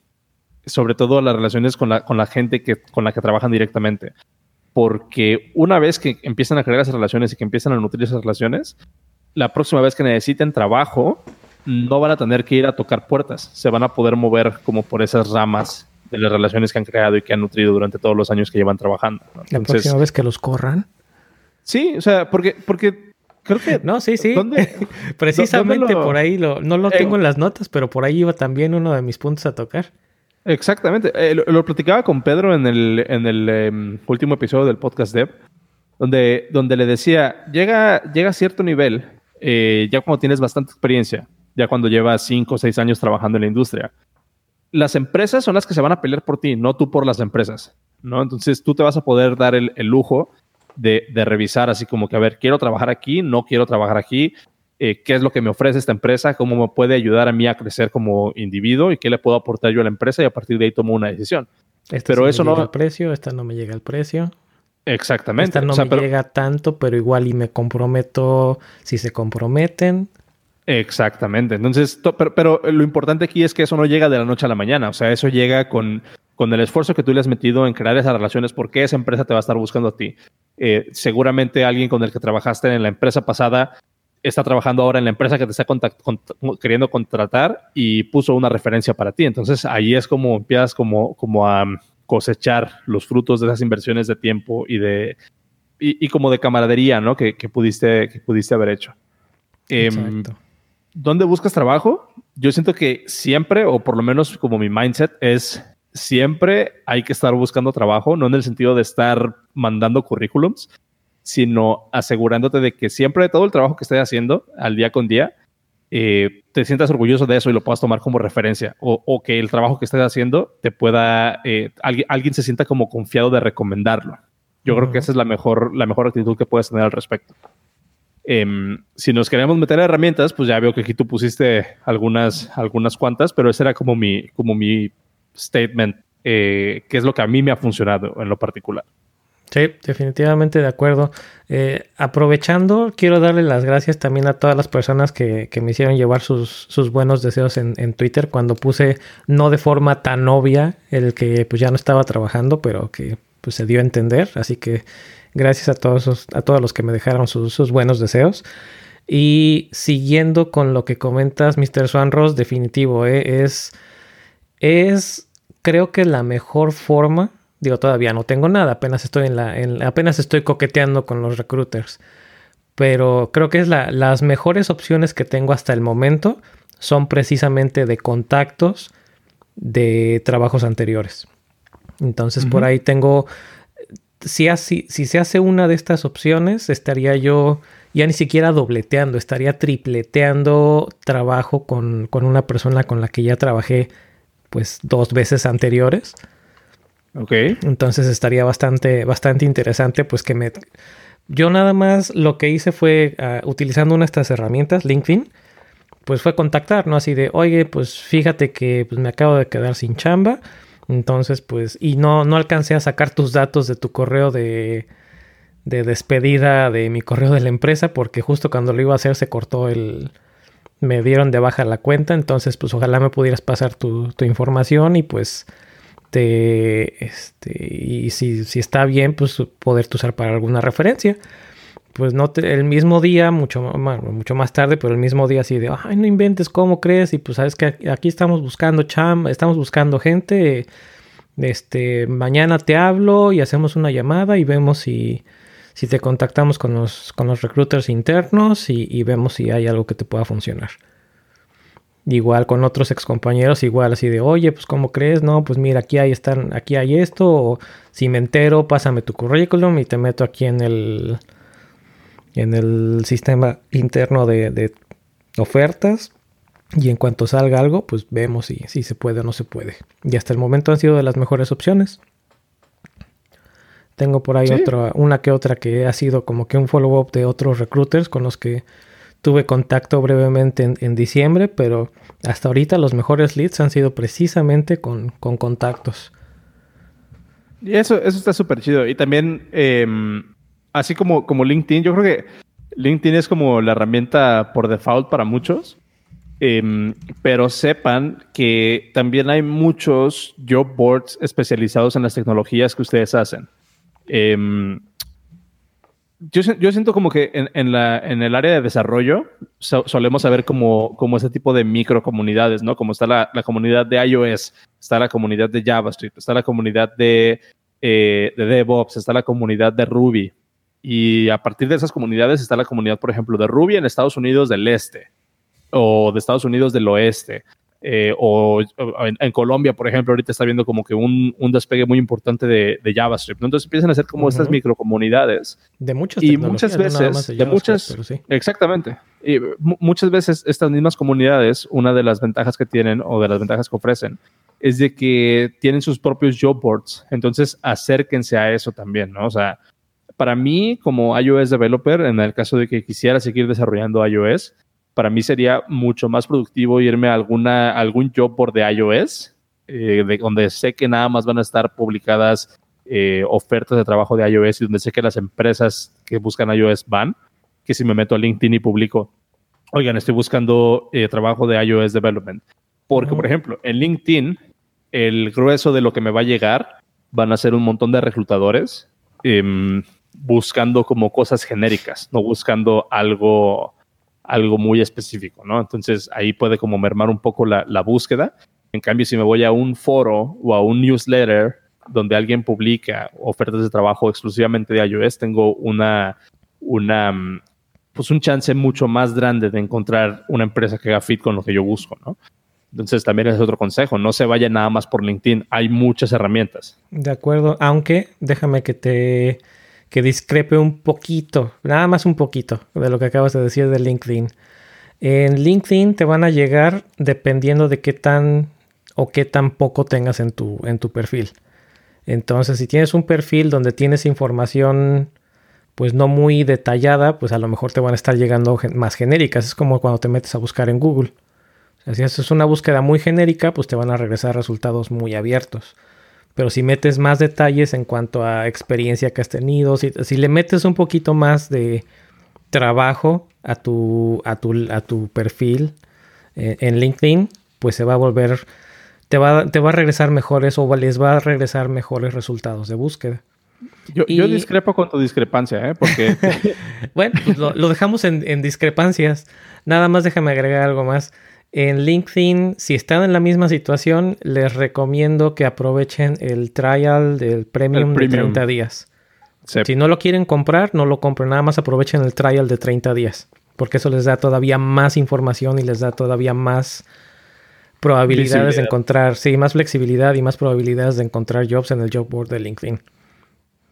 sobre todo las relaciones con la, con la gente que, con la que trabajan directamente. Porque una vez que empiezan a crear esas relaciones y que empiezan a nutrir esas relaciones, la próxima vez que necesiten trabajo, no van a tener que ir a tocar puertas, se van a poder mover como por esas ramas de las relaciones que han creado y que han nutrido durante todos los años que llevan trabajando. ¿La próxima vez que los corran? Sí, o sea, porque, porque creo que... No, sí, sí. Precisamente por ahí, lo, no lo tengo en las notas, pero por ahí iba también uno de mis puntos a tocar. Exactamente. Eh, lo, platicaba con Pedro en el, en el em, último episodio del podcast Dev, donde, donde le decía, llega, llega a cierto nivel, eh, ya cuando tienes bastante experiencia, ya cuando llevas cinco o seis años trabajando en la industria, las empresas son las que se van a pelear por ti, no tú por las empresas, ¿no? Entonces tú te vas a poder dar el, lujo de, de, revisar así como que, a ver, quiero trabajar aquí, no quiero trabajar aquí, eh, qué es lo que me ofrece esta empresa, cómo me puede ayudar a mí a crecer como individuo y qué le puedo aportar yo a la empresa y a partir de ahí tomo una decisión. Este pero eso no... Llega al precio, esta no me llega al precio. Exactamente. Esta no me llega tanto, pero igual y me comprometo si se comprometen. Exactamente. Entonces, pero, pero, lo importante aquí es que eso no llega de la noche a la mañana. O sea, eso llega con, con el esfuerzo que tú le has metido en crear esas relaciones, porque esa empresa te va a estar buscando a ti. Eh, seguramente alguien con el que trabajaste en la empresa pasada está trabajando ahora en la empresa que te está queriendo contratar y puso una referencia para ti. Entonces ahí es como empiezas como, como a cosechar los frutos de esas inversiones de tiempo y de y, como de camaradería, ¿no? Que, pudiste, pudiste haber hecho. Em, ¿Dónde buscas trabajo? Yo siento que siempre, o por lo menos como mi mindset, es siempre hay que estar buscando trabajo, no en el sentido de estar mandando currículums, sino asegurándote de que siempre todo el trabajo que estés haciendo al día con día, eh, te sientas orgulloso de eso y lo puedas tomar como referencia, o, que el trabajo que estés haciendo te pueda, eh, alguien, alguien, se sienta como confiado de recomendarlo. Yo creo que esa es la mejor, la mejor actitud que puedes tener al respecto. Em, si nos queremos meter a herramientas, pues ya veo que aquí tú pusiste algunas, algunas cuantas, pero ese era como mi, como mi statement, eh, que es lo que a mí me ha funcionado en lo particular. Sí, definitivamente de acuerdo. Eh, aprovechando, quiero darle las gracias también a todas las personas que, me hicieron llevar sus, buenos deseos en, Twitter cuando puse no de forma tan obvia el que pues ya no estaba trabajando, pero que pues se dio a entender. Así que gracias a todos, a todos los que me dejaron sus, buenos deseos. Y siguiendo con lo que comentas, Mr. Swanros, definitivo, eh, es, es creo que la mejor forma Digo, todavía no tengo nada, apenas estoy en la, apenas estoy coqueteando con los recruiters. Pero creo que es la, las mejores opciones que tengo hasta el momento son precisamente de contactos de trabajos anteriores. Entonces por ahí tengo, si, así, si se hace una de estas opciones, estaría yo ya ni siquiera dobleteando, estaría tripleteando trabajo con, con una persona con la que ya trabajé pues dos veces anteriores. Ok. Entonces estaría bastante, bastante interesante, pues que me... Yo nada más lo que hice fue, ah, utilizando una de estas herramientas, LinkedIn, pues fue contactar, ¿no? Así de, oye, pues fíjate que pues, me acabo de quedar sin chamba. Entonces, pues, y no, no alcancé a sacar tus datos de tu correo de, de despedida de mi correo de la empresa, porque justo cuando lo iba a hacer se cortó el... Me dieron de baja la cuenta, entonces pues ojalá me pudieras pasar tu, tu información y pues este, este, y si, si está bien, pues poderte usar para alguna referencia. Pues no el mismo día, mucho, mucho más tarde, pero el mismo día así de, ay, no inventes, ¿cómo crees? Y pues sabes que aquí estamos buscando cham, estamos buscando gente. Este, mañana te hablo y hacemos una llamada y vemos si, si te contactamos con los, con los recruiters internos y vemos si hay algo que te pueda funcionar. Igual con otros excompañeros, igual así de, oye, pues ¿cómo crees? No, pues mira, aquí hay, están, aquí hay esto, o si me entero, pásame tu currículum y te meto aquí en el, en el sistema interno de, ofertas. Y en cuanto salga algo, pues vemos si, si se puede o no se puede. Y hasta el momento han sido de las mejores opciones. Tengo por ahí otra, una que otra que ha sido como que un follow-up de otros recruiters con los que Tuve contacto brevemente en, diciembre, pero hasta ahorita los mejores leads han sido precisamente con, contactos. Y eso, eso está súper chido. Y también, em, así como, como LinkedIn, yo creo que LinkedIn es como la herramienta por default para muchos. Em, pero sepan que también hay muchos job boards especializados en las tecnologías que ustedes hacen. Em, yo, siento como que en, la, en el área de desarrollo solemos saber como, como ese tipo de microcomunidades, ¿no? Como está la, comunidad de iOS, está la comunidad de JavaScript, está la comunidad de, eh, de DevOps, está la comunidad de Ruby. Y a partir de esas comunidades está la comunidad, por ejemplo, de Ruby en Estados Unidos del Este o de Estados Unidos del Oeste. eh, o, en, Colombia, por ejemplo, ahorita está viendo como que un, un despegue muy importante de, de JavaScript. Entonces empiezan a ser como estas microcomunidades. De muchas Y muchas veces, de, muchas, exactamente. Y muchas veces estas mismas comunidades, una de las ventajas que tienen o de las ventajas que ofrecen es de que tienen sus propios job boards. Entonces acérquense a eso también, ¿no? O sea, para mí como iOS developer, en el caso de que quisiera seguir desarrollando iOS, para mí sería mucho más productivo irme a alguna, algún job board de iOS, eh, de, donde sé que nada más van a estar publicadas eh, ofertas de trabajo de iOS y donde sé que las empresas que buscan iOS van, que si me meto a LinkedIn y publico, oigan, estoy buscando eh, trabajo de iOS Development. Porque, por ejemplo, en LinkedIn, el grueso de lo que me va a llegar van a ser un montón de reclutadores em, buscando como cosas genéricas, no buscando algo algo muy específico, ¿no? Entonces ahí puede como mermar un poco la, búsqueda. En cambio, si me voy a un foro o a un newsletter donde alguien publica ofertas de trabajo exclusivamente de iOS, tengo una, una, mm, pues un chance mucho más grande de encontrar una empresa que haga fit con lo que yo busco, ¿no? Entonces también es otro consejo, no se vaya nada más por LinkedIn, hay muchas herramientas. De acuerdo, aunque déjame que te que discrepe un poquito, nada más un poquito de lo que acabas de decir de LinkedIn. En LinkedIn te van a llegar dependiendo de qué tan o qué tan poco tengas en tu, en tu perfil. Entonces, si tienes un perfil donde tienes información pues no muy detallada, pues a lo mejor te van a estar llegando más genéricas. Es como cuando te metes a buscar en Google. si haces una búsqueda muy genérica, pues te van a regresar resultados muy abiertos. Pero si metes más detalles en cuanto a experiencia que has tenido, si, le metes un poquito más de trabajo a tu, a tu, a tu perfil eh, en LinkedIn, pues se va a volver, te va, te va a regresar mejores o les va a regresar mejores resultados de búsqueda. Yo, discrepo con tu discrepancia, ¿eh? Porque... bueno, pues lo, dejamos en, en discrepancias. Nada más déjame agregar algo más. En LinkedIn, si están en la misma situación, les recomiendo que aprovechen el trial del premium, de 30 días. Si no lo quieren comprar, no lo compren, nada más aprovechen el trial de 30 días, porque eso les da todavía más información y les da todavía más probabilidades de encontrar, sí, más flexibilidad y más probabilidades de encontrar jobs en el job board de LinkedIn.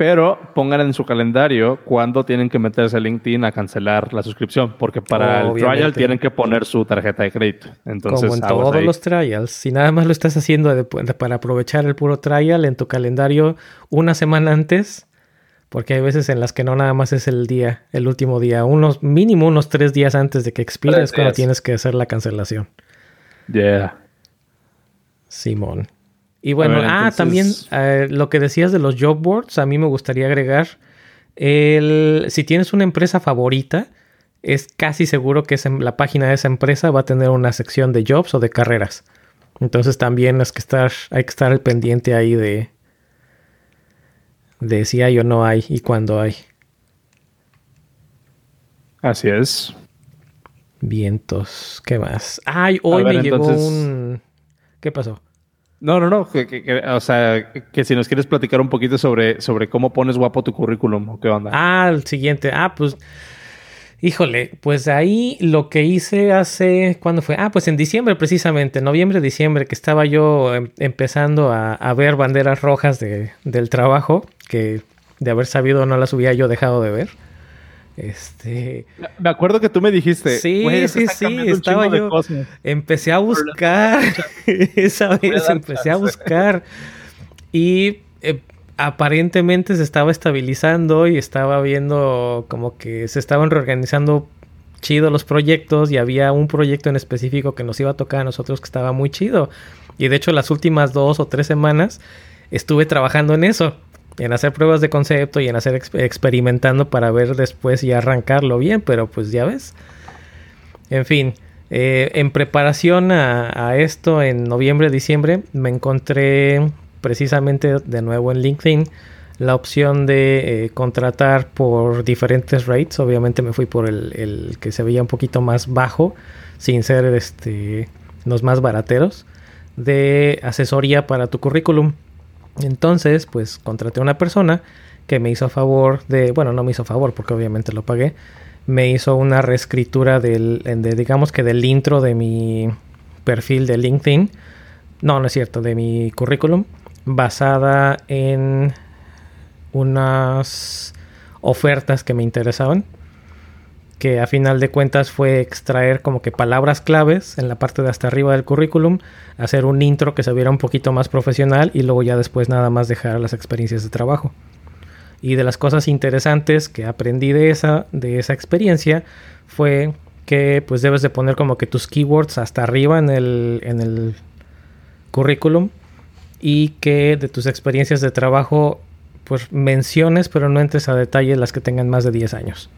Pero pongan en su calendario cuándo tienen que meterse a LinkedIn a cancelar la suscripción, porque para el trial tienen que poner su tarjeta de crédito. Entonces, Como en todos los trials, si nada más lo estás haciendo para aprovechar el puro trial en tu calendario una semana antes, porque hay veces en las que no nada más es el día, el último día, unos mínimo unos tres días antes de que expire es cuando tienes que hacer la cancelación. Yeah. Simón. Y bueno, ah, también eh, lo que decías de los job boards, a mí me gustaría agregar, el, si tienes una empresa favorita, es casi seguro que la página de esa empresa va a tener una sección de jobs o de carreras. Entonces también es que estar, hay que estar al pendiente ahí de, de si hay o no hay y cuándo hay. Así es. Vientos, ¿qué más? Ay, hoy me llegó un... ¿Qué pasó? No, no, no. o sea, que si nos quieres platicar un poquito sobre, sobre cómo pones guapo tu currículum qué onda. Ah, el siguiente. Ah, pues. Híjole, pues ahí lo que hice hace. ¿Cuándo fue? Ah, pues en diciembre precisamente, noviembre, diciembre, que estaba yo em, empezando a, a, ver banderas rojas de, del trabajo, que de haber sabido no las hubiera yo dejado de ver. Este. Me acuerdo que tú me dijiste. Sí, sí, sí. Estaba yo. Empecé a buscar. Esa vez empecé a buscar. Y eh, aparentemente se estaba estabilizando y estaba viendo como que se estaban reorganizando chido los proyectos y había un proyecto en específico que nos iba a tocar a nosotros que estaba muy chido. Y de hecho las últimas dos o tres semanas estuve trabajando en eso en hacer pruebas de concepto y en hacer experimentando para ver después y arrancarlo bien, pero pues ya ves. En fin, eh, en preparación a, esto en noviembre, diciembre, me encontré precisamente de nuevo en LinkedIn la opción de eh, contratar por diferentes rates. Obviamente me fui por el, que se veía un poquito más bajo, sin ser este, los más barateros, de asesoría para tu currículum. Entonces, pues contraté a una persona que me hizo a favor de, bueno, no me hizo a favor porque obviamente lo pagué, me hizo una reescritura del, de, digamos que del intro de mi, perfil de LinkedIn. No, no es cierto, de mi currículum. Basada en unas ofertas que me interesaban. Que a final de cuentas fue extraer como que palabras claves en la parte de hasta arriba del currículum, hacer un intro que se viera un poquito más profesional y luego ya después nada más dejar las experiencias de trabajo. Y de las cosas interesantes que aprendí de esa, de esa experiencia fue que pues debes de poner como que tus keywords hasta arriba en el, en el currículum y que de tus experiencias de trabajo pues menciones pero no entres a detalle las que tengan más de 10 años.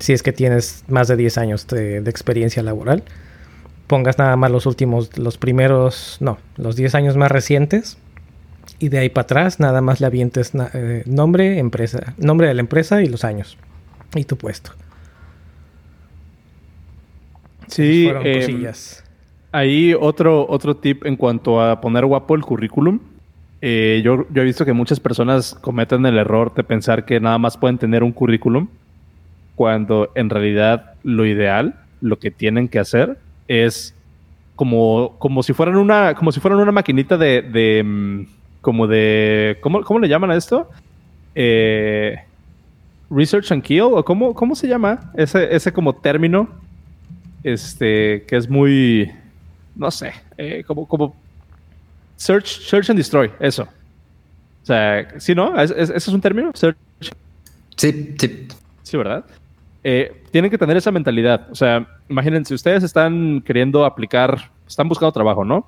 Si es que tienes más de 10 años de, experiencia laboral. Pongas nada más los últimos, los primeros, no, los 10 años más recientes y de ahí para atrás nada más le avientes eh, nombre, empresa, nombre de la empresa y los años y tu puesto. Sí, eh, ahí otro, otro tip en cuanto a poner guapo el currículum. Eh, yo, yo he visto que muchas personas cometen el error de pensar que nada más pueden tener un currículum cuando en realidad lo ideal, lo que tienen que hacer es como, como si fueran una, como si fueran una maquinita de, mm, como de, ¿cómo, ¿cómo, le llaman a esto? Eh, research and Kill, o cómo, cómo se llama ese, ese como término, este, que es muy, no sé, eh, como, como search, search and destroy, eso. O sea, ¿sí, no? ¿Ese es un término? Search. Sí, sí. Sí, ¿verdad? Eh, tienen que tener esa mentalidad. O sea, imagínense, ustedes están queriendo aplicar, están buscando trabajo, ¿no?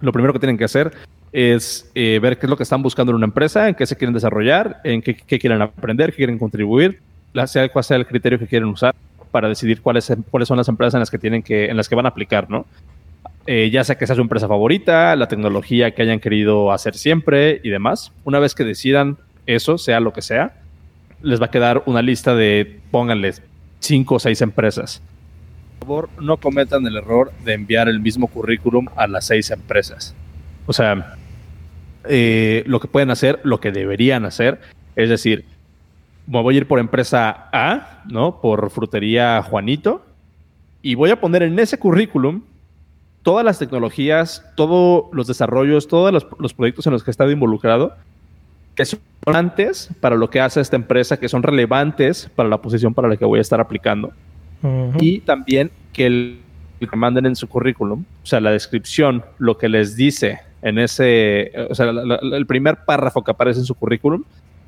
Lo primero que tienen que hacer es eh, ver qué es lo que están buscando en una empresa, en qué se quieren desarrollar, en qué, quieren aprender, qué quieren contribuir, sea cuál sea el criterio que quieren usar para decidir cuáles, cuáles son las empresas en las que tienen que, en las que van a aplicar, ¿no? Eh, ya sea que sea su empresa favorita, la tecnología que hayan querido hacer siempre y demás. Una vez que decidan eso, sea lo que sea, les va a quedar una lista de, pónganles, cinco o seis empresas. Por favor, no cometan el error de enviar el mismo currículum a las seis empresas. O sea, eh, lo que pueden hacer, lo que deberían hacer, es decir, me voy a ir por empresa A, ¿no? Por frutería Juanito, y voy a poner en ese currículum todas las tecnologías, todos los desarrollos, todos los, proyectos en los que he estado involucrado, que son relevantes para lo que hace esta empresa, que son relevantes para la posición para la que voy a estar aplicando. Y también que el, que manden en su currículum, o sea, la descripción, lo que les dice en ese, o sea, el primer párrafo que aparece en su currículum,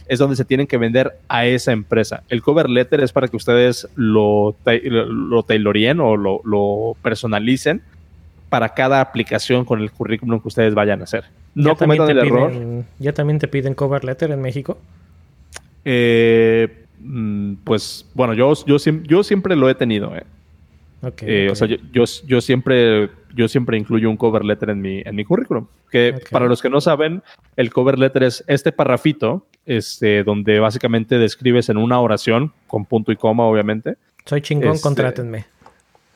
es donde se tienen que vender a esa empresa. El cover letter es para que ustedes lo, lo, tailorien o lo, lo personalicen para cada aplicación con el currículum que ustedes vayan a hacer. No cometan el error. ¿Ya también te piden cover letter en México? Eh, mm, pues bueno, yo, yo, yo siempre lo he tenido. Eh. eh o sea, yo, yo, siempre, yo siempre incluyo un cover letter en mi, en mi currículum. Que para los que no saben, el cover letter es este parrafito, este, donde básicamente describes en una oración, con punto y coma, obviamente. Soy chingón, este, contrátenme.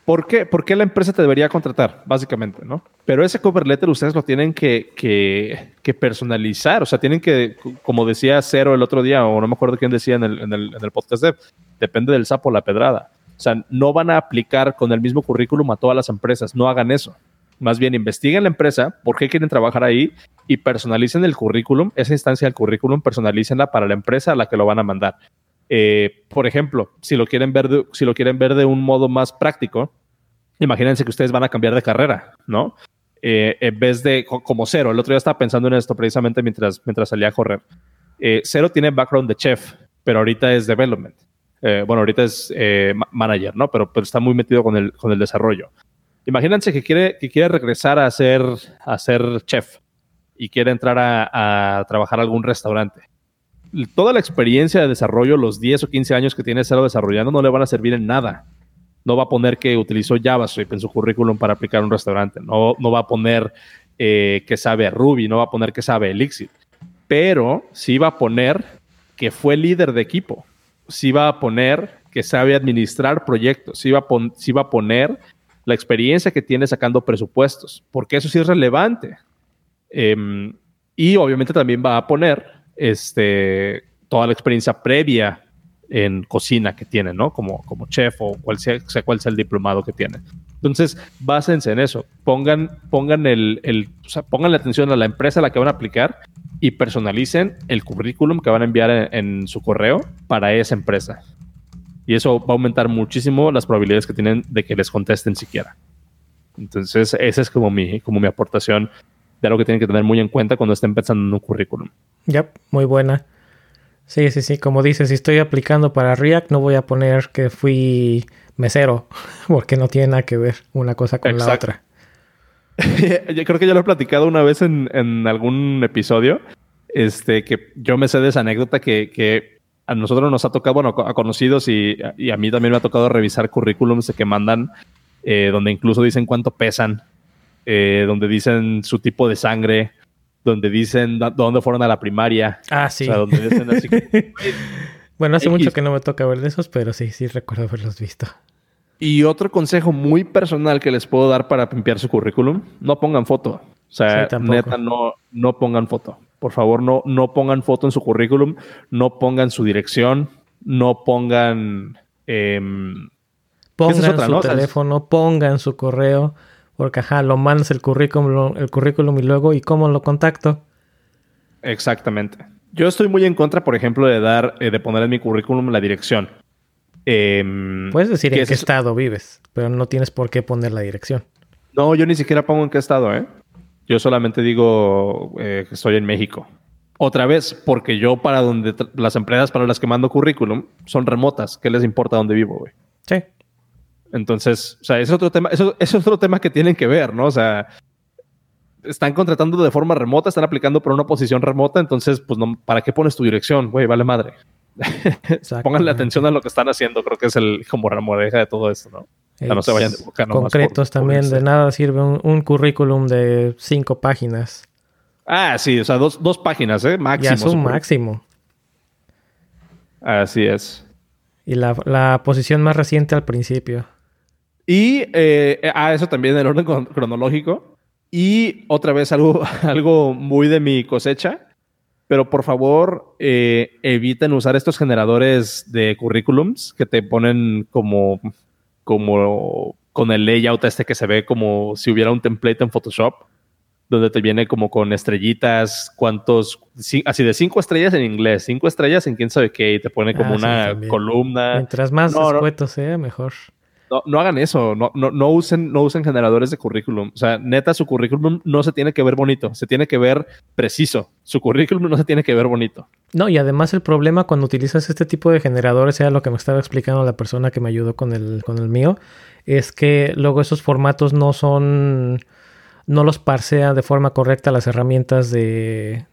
¿Por qué? ¿Por qué la empresa te debería contratar? Básicamente, ¿no? Pero ese cover letter ustedes lo tienen que, que, personalizar. O sea, tienen que, como decía Cero el otro día, o no me acuerdo quién decía en el, en el, podcast de, depende del sapo la pedrada. O sea, no van a aplicar con el mismo currículum a todas las empresas. No hagan eso. Más bien, investiguen la empresa, por qué quieren trabajar ahí y personalicen el currículum, esa instancia del currículum, personalícenla para la empresa a la que lo van a mandar. Eh, por ejemplo, si lo, quieren ver de, si lo quieren ver de un modo más práctico, imagínense que ustedes van a cambiar de carrera, ¿no? Eh, en vez de como Cero, el otro día estaba pensando en esto precisamente mientras, mientras salía a correr. Eh, Cero tiene background de chef, pero ahorita es development. bueno, ahorita es manager, ¿no? Pero, pero está muy metido con el, con el desarrollo. Imagínense que quiere, que quiere regresar a ser, a ser chef y quiere entrar a, a trabajar a algún restaurante toda la experiencia de desarrollo, los 10 o 15 años que tiene Cero desarrollando, no le van a servir en nada. No va a poner que utilizó JavaScript en su currículum para aplicar un restaurante. No, no va a poner eh, que sabe Ruby, no va a poner que sabe Elixir. Pero sí va a poner que fue líder de equipo. Sí va a poner que sabe administrar proyectos. Sí va a, sí va a poner la experiencia que tiene sacando presupuestos, porque eso sí es relevante. Em, y obviamente también va a poner este, toda la experiencia previa en cocina que tiene, ¿no? Como, como chef o cual sea, cual sea el diplomado que tiene. Entonces, básense en eso. Pongan, pongan el, el sea, pongan la atención a la empresa a la que van a aplicar y personalicen el currículum que van a enviar en, en su correo para esa empresa. Y eso va a aumentar muchísimo las probabilidades que tienen de que les contesten siquiera. Entonces, esa es como mi, como mi aportación de algo que tienen que tener muy en cuenta cuando estén pensando en un currículum. Ya, muy buena. Sí, sí, sí. Como dices, si estoy aplicando para React, no voy a poner que fui mesero, porque no tiene nada que ver una cosa con la otra. yo creo que ya lo he platicado una vez en, en, algún episodio. Este, que yo me sé de esa anécdota que, que a nosotros nos ha tocado, bueno, a conocidos y, y, a mí también me ha tocado revisar currículums que mandan, eh, donde incluso dicen cuánto pesan, eh, donde dicen su tipo de sangre, donde dicen dónde fueron a la primaria. Ah, sí. O sea, donde dicen así bueno, hace mucho que no me toca ver de esos, pero sí, sí recuerdo haberlos visto. Y otro consejo muy personal que les puedo dar para limpiar su currículum, no pongan foto. O sea, neta, no, no pongan foto. Por favor, no, no pongan foto en su currículum, no pongan su dirección, no pongan... Eh, pongan otra, su ¿no? teléfono, pongan su correo, porque ajá, lo mandas el currículum, el currículum y luego, ¿y cómo lo contacto? Exactamente. Yo estoy muy en contra, por ejemplo, de dar, eh, de poner en mi currículum la dirección. Eh, Puedes decir en qué estado vives, pero no tienes por qué poner la dirección. No, yo ni siquiera pongo en qué estado, ¿eh? Yo solamente digo eh, que estoy en México. Otra vez, porque yo para donde las empresas para las que mando currículum son remotas. ¿Qué les importa dónde vivo, güey? Sí. Entonces, o sea, es otro tema, eso, es otro tema que tienen que ver, ¿no? O sea, están contratando de forma remota, están aplicando por una posición remota, entonces, pues, no, ¿para qué pones tu dirección? Güey, vale madre. Pónganle atención a lo que están haciendo, creo que es el como remoreja de todo esto, ¿no? O no se vayan de boca, Concretos también, de nada sirve un, currículum de cinco páginas. Ah, sí, o sea, dos, dos páginas, ¿eh? Máximo. Ya es un máximo. Así es. Y la, la, posición más reciente al principio. Y eh, ah, eso también el orden cronológico. Y otra vez algo, algo muy de mi cosecha pero por favor eh, eviten usar estos generadores de currículums que te ponen como, como con el layout este que se ve como si hubiera un template en Photoshop, donde te viene como con estrellitas, cuántos, así de cinco estrellas en inglés, cinco estrellas en quién sabe qué, y te pone como ah, una columna. Mientras más no, sea, mejor. No, no hagan eso, no, usen, generadores de currículum. O sea, neta, su currículum no se tiene que ver bonito, se tiene que ver preciso. Su currículum no se tiene que ver bonito. No, y además el problema cuando utilizas este tipo de generadores, era lo que me estaba explicando la persona que me ayudó con el, mío, es que luego esos formatos no son, no los parsean de forma correcta las herramientas de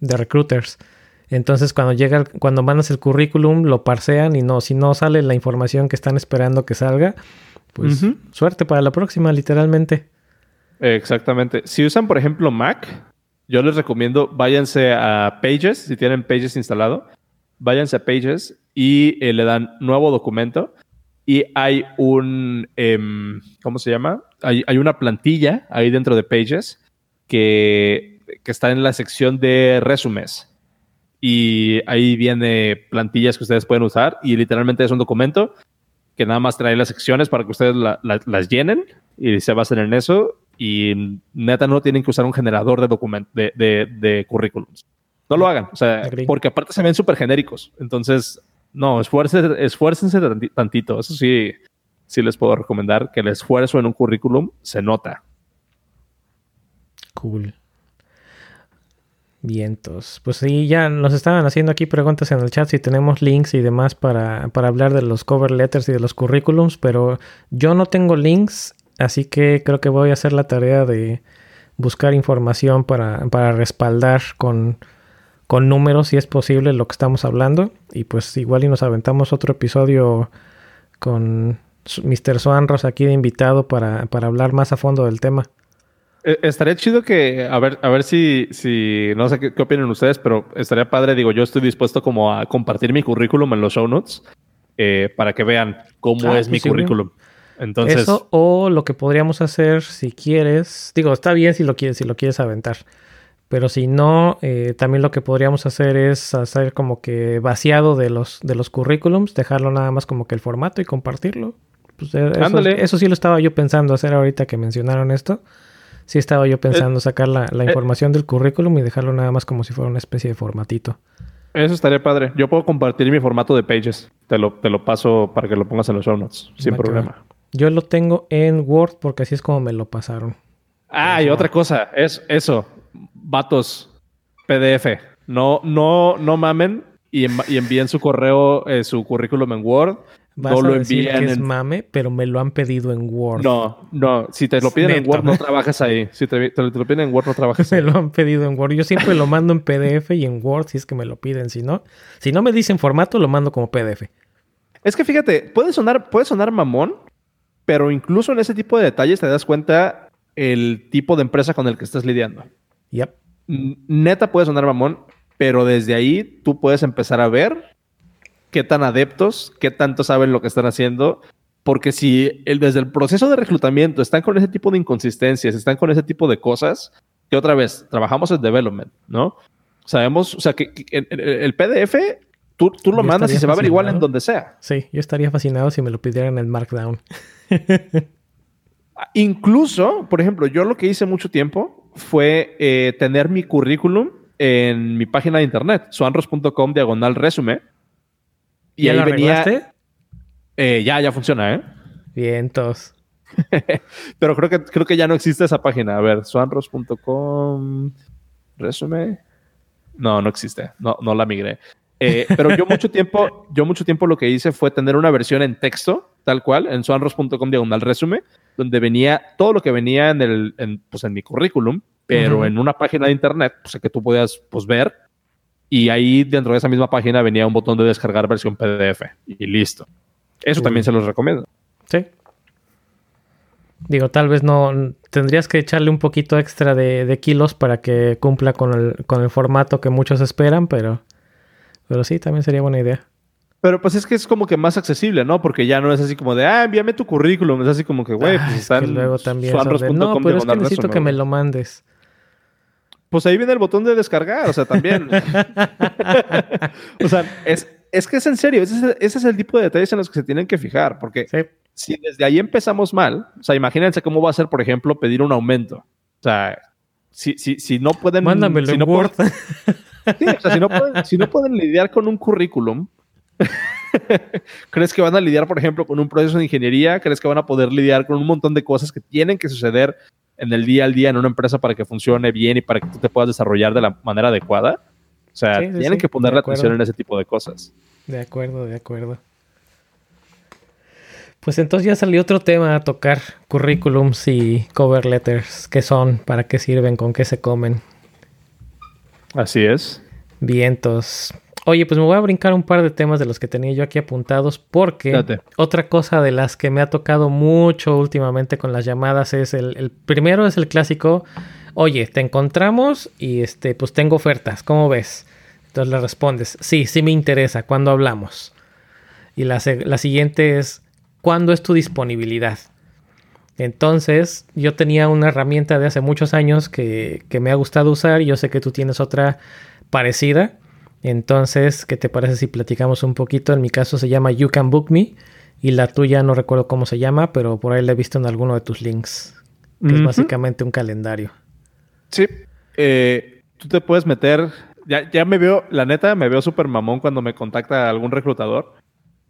recruiters. Entonces cuando llega, cuando mandas el currículum, lo parsean y no, si no sale la información que están esperando que salga, pues suerte para la próxima, literalmente. Exactamente. Si usan, por ejemplo, Mac, yo les recomiendo váyanse a Pages, si tienen Pages instalado, váyanse a Pages y eh, le dan nuevo documento y hay un, em, ¿cómo se llama? Hay, hay, una plantilla ahí dentro de Pages que, que está en la sección de resúmenes y ahí viene plantillas que ustedes pueden usar y literalmente es un documento que nada más trae las secciones para que ustedes las llenen y se basen en eso y neta no tienen que usar un generador de, document de, de, currículums. No lo hagan, o sea, porque aparte se ven súper genéricos. Entonces, no, esfuércense, esfuércense tantito. Eso sí, sí les puedo recomendar que el esfuerzo en un currículum se nota. Cool. Vientos. Pues sí, ya nos estaban haciendo aquí preguntas en el chat si tenemos links y demás para, para, hablar de los cover letters y de los currículums, pero yo no tengo links, así que creo que voy a hacer la tarea de buscar información para, para respaldar con, con números, si es posible, lo que estamos hablando. Y pues igual y nos aventamos otro episodio con Mr. Swanros aquí de invitado para, para hablar más a fondo del tema. Eh, estaría chido que, a ver, a ver si, si no sé qué, opinan ustedes, pero estaría padre, digo, yo estoy dispuesto como a compartir mi currículum en los show notes eh, para que vean cómo ah, es mi currículum. Entonces, Eso o lo que podríamos hacer si quieres, digo, está bien si lo quieres, si lo quieres aventar. Pero si no, eh, también lo que podríamos hacer es hacer como que vaciado de los, de los currículums, dejarlo nada más como que el formato y compartirlo. Pues eh, eso, eso, sí lo estaba yo pensando hacer ahorita que mencionaron esto. Sí estaba yo pensando sacar la, la información del currículum y dejarlo nada más como si fuera una especie de formatito. Eso estaría padre. Yo puedo compartir mi formato de Pages. Te lo, te lo paso para que lo pongas en los show notes, sin problema. Yo lo tengo en Word porque así es como me lo pasaron. Ah, y otra cosa, es eso. Vatos, PDF. No, no, no mamen y, envíen su correo, eh, su currículum en Word. No lo envíen que es mame, pero me lo han pedido en Word. No, no. Si te lo piden en Word, no trabajas ahí. Si te, lo piden en Word, no trabajas ahí. me lo han pedido en Word. Yo siempre lo mando en PDF y en Word si es que me lo piden. Si no, si no me dicen formato, lo mando como PDF. Es que fíjate, puede sonar, puede sonar mamón, pero incluso en ese tipo de detalles te das cuenta el tipo de empresa con el que estás lidiando. Yep. Neta puede sonar mamón, pero desde ahí tú puedes empezar a ver qué tan adeptos, qué tanto saben lo que están haciendo. Porque si desde el proceso de reclutamiento están con ese tipo de inconsistencias, están con ese tipo de cosas, que otra vez, trabajamos en development, ¿no? Sabemos, o sea, que, el, PDF, tú, tú lo mandas y se va a ver igual en donde sea. Sí, yo estaría fascinado si me lo pidieran en Markdown. Incluso, por ejemplo, yo lo que hice mucho tiempo fue eh, tener mi currículum en mi página de internet, suanros.com diagonal resume. Y ahí venía. Eh, ya, ya funciona, ¿eh? Vientos. Pero creo que, creo que ya no existe esa página. A ver, suanros.com resume. No, no existe. No, no la migré. Eh, pero yo mucho tiempo, yo mucho tiempo lo que hice fue tener una versión en texto, tal cual, en suanros.com diagonal resume, donde venía todo lo que venía en, el, en, pues en mi currículum, pero en una página de internet, pues que tú podías pues, ver, y ahí dentro de esa misma página venía un botón de descargar versión PDF, y listo. Eso también se los recomiendo. Sí. Digo, tal vez no tendrías que echarle un poquito extra de, de kilos para que cumpla con el, con el formato que muchos esperan, pero pero sí, también sería buena idea. Pero pues es que es como que más accesible, ¿no? Porque ya no es así como de, ah, envíame tu currículum. Es así como que, güey, pues está que luego también No, pero es que necesito que me lo mandes. Pues ahí viene el botón de descargar, o sea, también. o sea, es, es que es en serio, ese es, el, tipo de detalles en los que se tienen que fijar, porque si desde ahí empezamos mal, o sea, imagínense cómo va a ser, por ejemplo, pedir un aumento. O sea, si, si, si no pueden... Mándamelo si Word. Sí, o sea, si no, pueden, lidiar con un currículum, ¿crees que van a lidiar, por ejemplo, con un proceso de ingeniería? ¿Crees que van a poder lidiar con un montón de cosas que tienen que suceder en el día al día en una empresa para que funcione bien y para que tú te puedas desarrollar de la manera adecuada? O sea, tienen que poner la atención en ese tipo de cosas. De acuerdo, de acuerdo. Pues entonces ya salió otro tema a tocar, currículums y cover letters. ¿Qué son? ¿Para qué sirven? ¿Con qué se comen? Así es. Vientos. Oye, pues me voy a brincar un par de temas de los que tenía yo aquí apuntados porque otra cosa de las que me ha tocado mucho últimamente con las llamadas es el, el, primero es el clásico, oye, te encontramos y este, pues tengo ofertas, ¿cómo ves? Entonces le respondes, sí, sí me interesa, ¿cuándo hablamos? Y la, la siguiente es, ¿cuándo es tu disponibilidad? Entonces, yo tenía una herramienta de hace muchos años que, me ha gustado usar y yo sé que tú tienes otra parecida. Entonces, ¿qué te parece si platicamos un poquito? En mi caso se llama You Can Book Me y la tuya no recuerdo cómo se llama, pero por ahí la he visto en alguno de tus links, que es básicamente un calendario. Sí, eh, tú te puedes meter, ya, ya me veo, la neta, me veo súper mamón cuando me contacta algún reclutador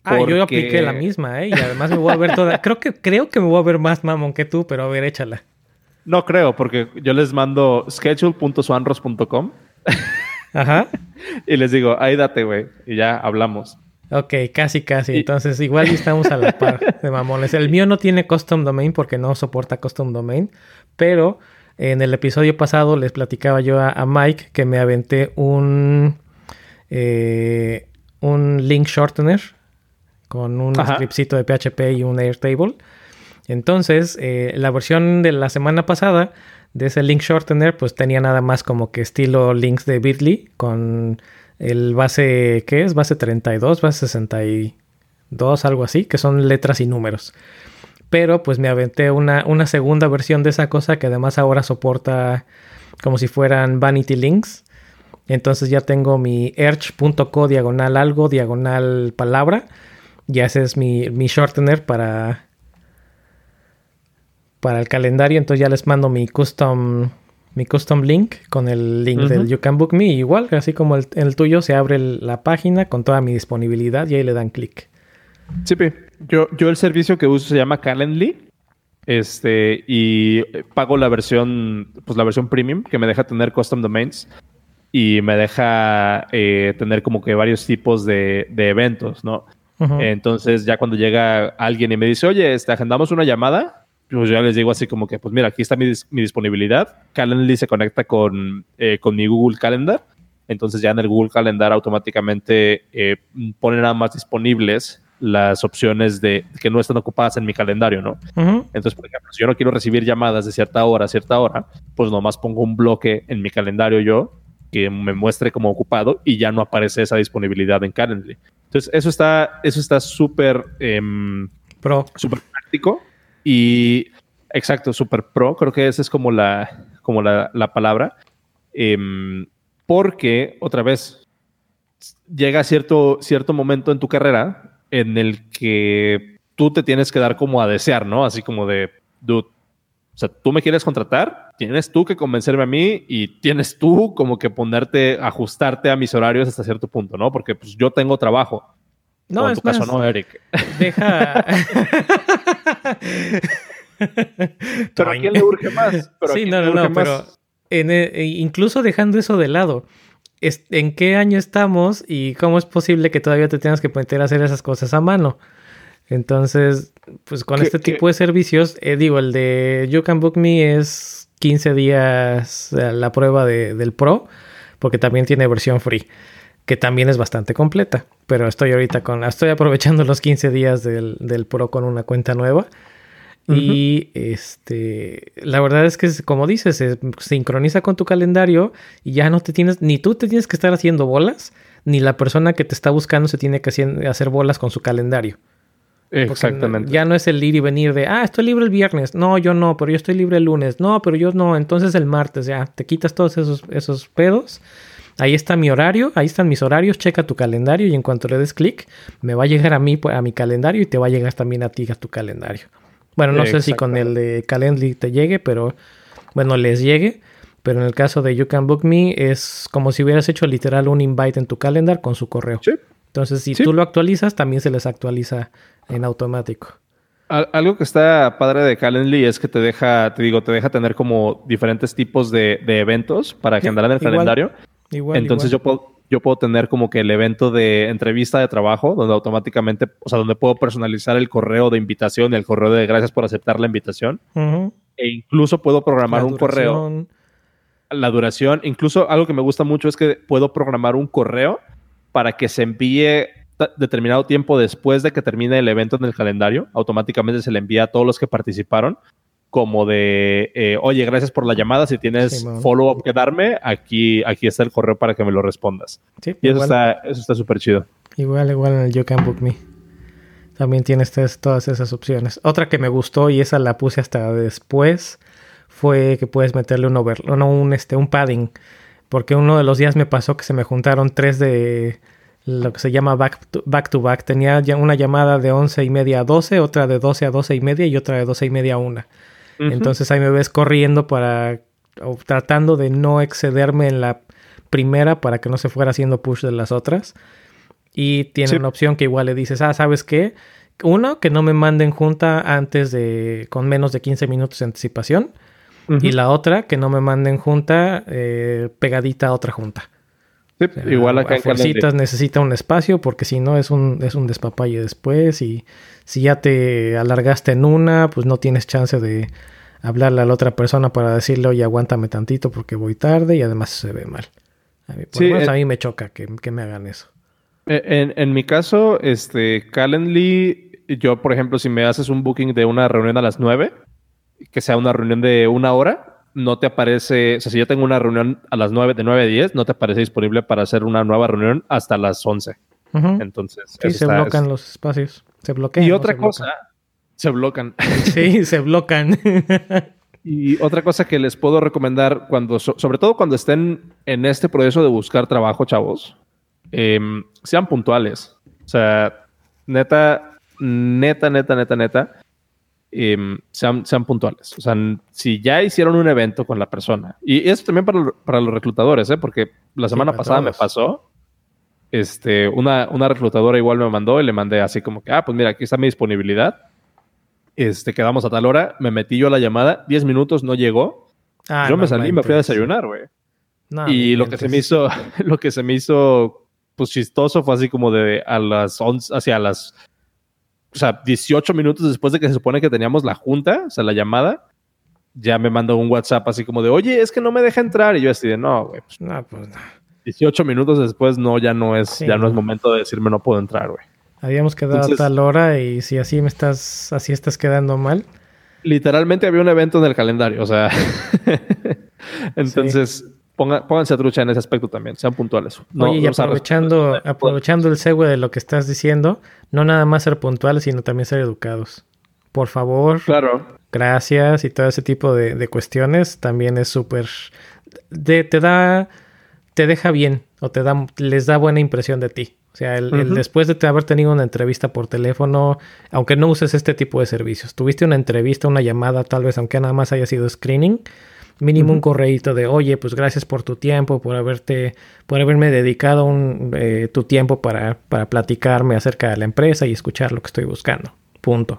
Ah, yo apliqué la misma, ¿eh? Y además me voy a ver toda. creo que creo que me voy a ver más mamón que tú, pero a ver, échala. No creo, porque yo les mando schedule.swanros.com. Ajá. y les digo, ahí date, güey. Y ya hablamos. Ok, casi, casi. Entonces, igual estamos a la par de mamones. El mío no tiene custom domain porque no soporta custom domain, pero en el episodio pasado les platicaba yo a, Mike que me aventé un, eh, un link shortener con un scriptcito de PHP y un Airtable. Entonces, eh, la versión de la semana pasada de ese link shortener, pues tenía nada más como que estilo links de Bitly con el base, ¿qué es? Base 32, base 62, algo así, que son letras y números. Pero pues me aventé una, una segunda versión de esa cosa que además ahora soporta como si fueran vanity links. Entonces ya tengo mi erch.co diagonal algo diagonal palabra y ese es mi, mi shortener para para el calendario, entonces ya les mando mi custom mi custom link con el link del You Can Book Me. Igual, así como el, el tuyo, se abre la página con toda mi disponibilidad y ahí le dan clic. Sí, yo, yo el servicio que uso se llama Calendly. Este, y pago la versión, pues la versión premium, que me deja tener custom domains y me deja eh, tener como que varios tipos de, eventos, ¿no? Entonces, ya cuando llega alguien y me dice, oye, este, agendamos una llamada, pues ya les digo así como que, pues mira, aquí está mi, disponibilidad. Calendly se conecta con, eh, con mi Google Calendar. Entonces ya en el Google Calendar automáticamente eh, pone nada más disponibles las opciones de que no están ocupadas en mi calendario, ¿no? Entonces, por ejemplo, si yo no quiero recibir llamadas de cierta hora a cierta hora, pues nomás pongo un bloque en mi calendario yo que me muestre como ocupado y ya no aparece esa disponibilidad en Calendly. Entonces, eso está eso está súper em, pro, súper práctico y exacto, súper pro. Creo que esa es como la como la, palabra, em, porque otra vez llega cierto cierto momento en tu carrera en el que tú te tienes que dar como a desear, ¿no? Así como de, dude, o sea, tú me quieres contratar, tienes tú que convencerme a mí y tienes tú como que ponerte, ajustarte a mis horarios hasta cierto punto, ¿no? Porque pues yo tengo trabajo. No, en tu caso no, Eric. Deja. pero a quién le urge más. sí, no, no, no, pero e, incluso dejando eso de lado, en qué año estamos y cómo es posible que todavía te tengas que meter a hacer esas cosas a mano. Entonces, pues con este tipo de servicios, eh, digo, el de You Can Book Me es 15 días eh, la prueba del Pro, porque también tiene versión free, que también es bastante completa. Pero estoy ahorita con, estoy aprovechando los 15 días del, del Pro con una cuenta nueva. Y este, la verdad es que, como dices, se sincroniza con tu calendario y ya no te tienes, ni tú te tienes que estar haciendo bolas, ni la persona que te está buscando se tiene que hacer bolas con su calendario. Exactamente. Ya no es el ir y venir de, ah, estoy libre el viernes. No, yo no, pero yo estoy libre el lunes. No, pero yo no. Entonces el martes, ya, te quitas todos esos, esos pedos. Ahí está mi horario, ahí están mis horarios, checa tu calendario y en cuanto le des clic, me va a llegar a mí, a mi calendario y te va a llegar también a ti a tu calendario. Bueno, no sé si con el de Calendly te llegue, pero bueno, les llegue. Pero en el caso de You Can Book Me es como si hubieras hecho literal un invite en tu calendar con su correo. Entonces, si tú lo actualizas, también se les actualiza en automático. Algo que está padre de Calendly es que te deja, te digo, te deja tener como diferentes tipos de, eventos para agendar en el calendario. Igual, Entonces yo puedo yo puedo tener como que el evento de entrevista de trabajo, donde automáticamente, o sea, donde puedo personalizar el correo de invitación y el correo de gracias por aceptar la invitación. E incluso puedo programar un correo. La duración. Incluso algo que me gusta mucho es que puedo programar un correo para que se envíe determinado tiempo después de que termine el evento en el calendario. Automáticamente se le envía a todos los que participaron como de, eh, oye, gracias por la llamada, si tienes follow-up que darme, aquí, aquí está el correo para que me lo respondas. y eso está, eso está súper chido. Igual, igual en el You Can Book Me. También tienes todas esas opciones. Otra que me gustó y esa la puse hasta después fue que puedes meterle un over, no, un, este, un padding. Porque uno de los días me pasó que se me juntaron tres de lo que se llama back to back. To back. Tenía ya una llamada de once y media a 12, otra de 12 a 12 y media y otra de 12 y media a Entonces ahí me ves corriendo para o tratando de no excederme en la primera para que no se fuera haciendo push de las otras. Y tiene una opción que igual le dices, ah, ¿sabes qué? Uno, que no me manden junta antes de, con menos de 15 minutos de anticipación. Y la otra, que no me manden junta eh, pegadita a otra junta. Igual acá en necesita un espacio porque si no es un, es un despapalle después y si ya te alargaste en una, pues no tienes chance de hablarle a la otra persona para decirle, oye, aguántame tantito porque voy tarde y además se ve mal. A mí, por a eh, mí me choca que, me hagan eso. Eh, en, mi caso, este, Calendly, yo, por ejemplo, si me haces un booking de una reunión a las 9, que sea una reunión de una hora, no te aparece, o sea, si yo tengo una reunión a las 9, de 9 a 10, no te aparece disponible para hacer una nueva reunión hasta las 11. Entonces, sí, se bloquean los espacios. Se bloquean. Y otra cosa, se bloquean. Sí, se bloquean. y otra cosa que les puedo recomendar, cuando, sobre todo cuando estén en este proceso de buscar trabajo, chavos, em, sean puntuales. O sea, neta, neta, neta, neta, neta. Em, sean, sean puntuales. O sea, si ya hicieron un evento con la persona, y eso también para, para los reclutadores, ¿eh? porque la semana pasada me pasó, este, una, una reclutadora igual me mandó y le mandé así como que, ah, pues mira, aquí está mi disponibilidad. Este, quedamos a tal hora, me metí yo a la llamada, 10 minutos no llegó. Ah, yo me salí y me fui a desayunar, güey. y lo que se me hizo, lo que se me hizo, pues chistoso fue así como de a las 11, hacia las o sea, 18 minutos después de que se supone que teníamos la junta, o sea, la llamada, ya me mandó un WhatsApp así como de, oye, es que no me deja entrar. Y yo así de, no, güey, pues, no, pues no. 18 minutos después, no, ya no es, ya no es momento de decirme no puedo entrar, güey. Habíamos quedado a tal hora y si así me estás, así estás quedando mal. Literalmente había un evento en el calendario, o sea. Entonces, pónganse a trucha en ese aspecto también, sean puntuales. Oye, y aprovechando, aprovechando el segue de lo que estás diciendo, no nada más ser puntuales, sino también ser educados. Por favor. Claro. Gracias y todo ese tipo de, cuestiones también es súper... te da... te deja bien o te da, les da buena impresión de ti. O sea, el, después de haber tenido una entrevista por teléfono, aunque no uses este tipo de servicios, tuviste una entrevista, una llamada, tal vez, aunque nada más haya sido screening, mínimo un correíto de, oye, pues gracias por tu tiempo, por haberte, por haberme dedicado un, eh, tu tiempo para, para, platicarme acerca de la empresa y escuchar lo que estoy buscando. Punto.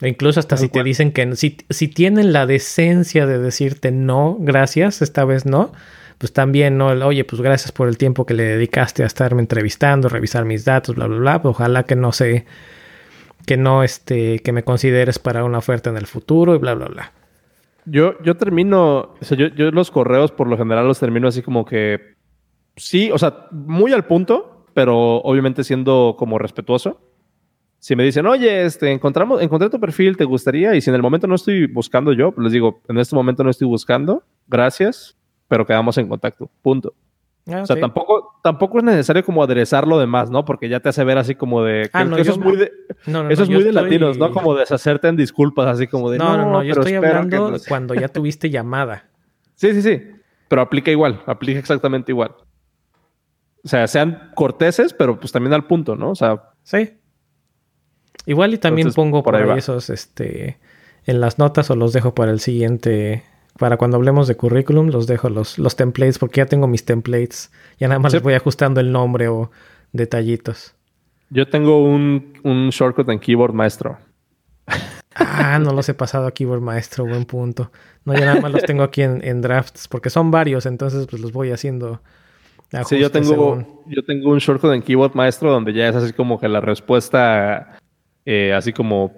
E incluso hasta si te dicen que si, si tienen la decencia de decirte no, gracias, esta vez no, pues también no, oye, pues gracias por el tiempo que le dedicaste a estarme entrevistando, revisar mis datos, bla, bla, bla. ojalá que no se, que no, este, que me consideres para una oferta en el futuro y bla, bla, bla. Yo, yo termino, o sea, yo, los correos por lo general los termino así como que, sí, o sea, muy al punto, pero obviamente siendo como respetuoso. Si me dicen, oye, este, encontramos, encontré tu perfil, ¿te gustaría? Y si en el momento no estoy buscando yo, pues les digo, en este momento no estoy buscando, gracias, pero quedamos en contacto, punto. Ah, o sea, tampoco, tampoco es necesario como aderezar lo demás, ¿no? Porque ya te hace ver así como de... Ah, eso es muy de, eso es muy de latinos, ¿no? Como deshacerte en disculpas, así como de... No, no, no, yo estoy hablando cuando ya tuviste llamada. Sí, sí, sí. Pero aplica igual, aplica exactamente igual. O sea, sean corteses, pero pues también al punto, ¿no? O sea... Sí. Igual y también pongo por, ahí esos, este... En las notas o los dejo para el siguiente para cuando hablemos de currículum, los dejo los, los templates porque ya tengo mis templates. Ya nada más les voy ajustando el nombre o detallitos. Yo tengo un, un shortcut en Keyboard Maestro. Ah, no los he pasado a Keyboard Maestro, buen punto. No, ya nada más los tengo aquí en, drafts porque son varios, entonces pues los voy haciendo. Sí, yo tengo, yo tengo un shortcut en Keyboard Maestro donde ya es así como que la respuesta, eh, así como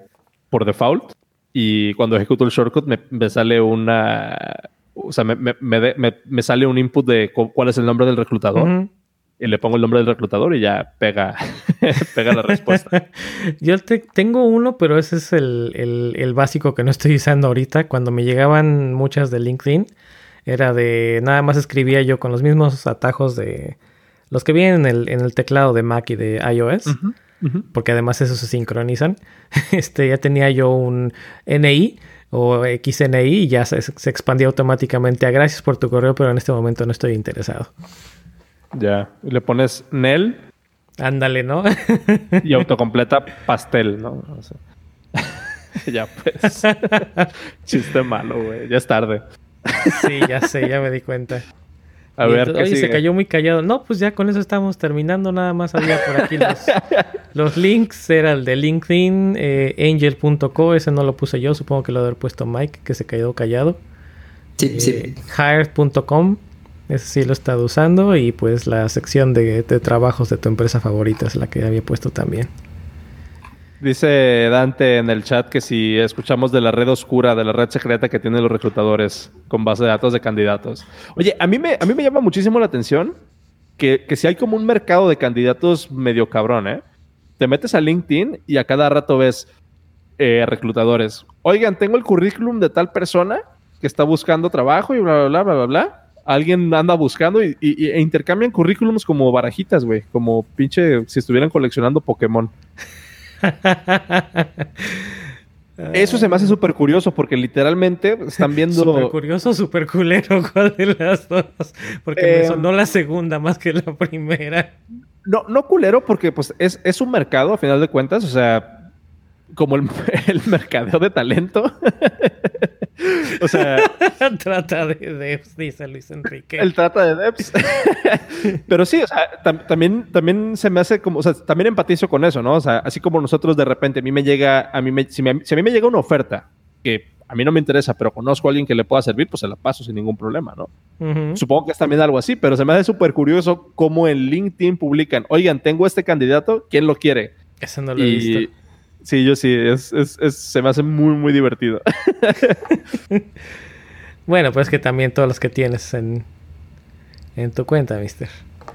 por default. Y cuando ejecuto el shortcut me, sale una... O sea, me, me, sale un input de cuál es el nombre del reclutador. Y le pongo el nombre del reclutador y ya pega, pega la respuesta. Yo tengo uno, pero ese es el, el, básico que no estoy usando ahorita. Cuando me llegaban muchas de LinkedIn, era de nada más escribía yo con los mismos atajos de los que vienen en el, en el teclado de Mac y de iOS porque además eso se sincronizan. Este, ya tenía yo un NI o XNI y ya se, se expandió automáticamente a gracias por tu correo, pero en este momento no estoy interesado. Ya, le pones NEL. Ándale, ¿no? y autocompleta pastel, ¿no? ya pues. Chiste malo, güey. Ya es tarde. sí, ya sé, ya me di cuenta. A ver, ¿qué se cayó muy callado. No, pues ya con eso estamos terminando. Nada más había por aquí los, links. Era el de LinkedIn, eh, angel.co. Ese no lo puse yo. Supongo que lo haber puesto Mike, que se cayó callado. Sí, sí. Eh, hired.com. Ese sí lo he estado usando. Y pues la sección de, de trabajos de tu empresa favorita es la que había puesto también. Dice Dante en el chat que si escuchamos de la red oscura, de la red secreta que tienen los reclutadores con base de datos de candidatos. Oye, a mí me, a mí me llama muchísimo la atención que, si hay como un mercado de candidatos medio cabrón, ¿eh? Te metes a LinkedIn y a cada rato ves eh, reclutadores. Oigan, tengo el currículum de tal persona que está buscando trabajo y bla, bla, bla, bla, bla, bla. Alguien anda buscando y, e intercambian currículums como barajitas, güey. Como pinche si estuvieran coleccionando Pokémon. Eso se me hace súper curioso porque literalmente están viendo. Súper curioso, súper culero, ¿cuál de las dos? Porque me eh, sonó la segunda más que la primera. No, no culero, porque pues es, un mercado a final de cuentas. O sea, como el, el mercadeo de talento. o sea, trata de devs, dice Luis Enrique. el trata de devs. Pero sí, o sea, tam- también, también se me hace como, o sea, también empatizo con eso, ¿no? O sea, así como nosotros de repente a mí me llega, a mí me, si, me- si a mí me llega una oferta que a mí no me interesa, pero conozco a alguien que le pueda servir, pues se la paso sin ningún problema, ¿no? Supongo que es también algo así, pero se me hace súper curioso cómo en LinkedIn publican, oigan, tengo este candidato, ¿quién lo quiere? Eso no lo he visto. Sí, yo sí, es, es- es- se me hace muy, muy divertido. Bueno, pues que también todos los que tienes en, en tu cuenta, mister.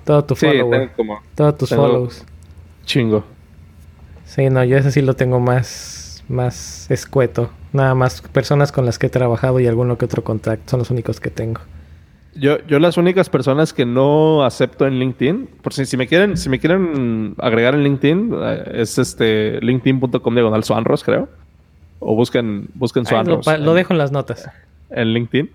Todo tu Sí, follower. como Todos tus follows. chingo. Sí, no, yo ese sí lo tengo más, más escueto. Nada más personas con las que he trabajado y alguno que otro contacto. Son los únicos que tengo. Yo, yo las únicas personas que no acepto en LinkedIn, por si, si me quieren, si me quieren agregar en LinkedIn, eh, es este linkedin.com diagonal Suanros, creo. O busquen, busquen Ahí lo, dejo en las notas. en LinkedIn.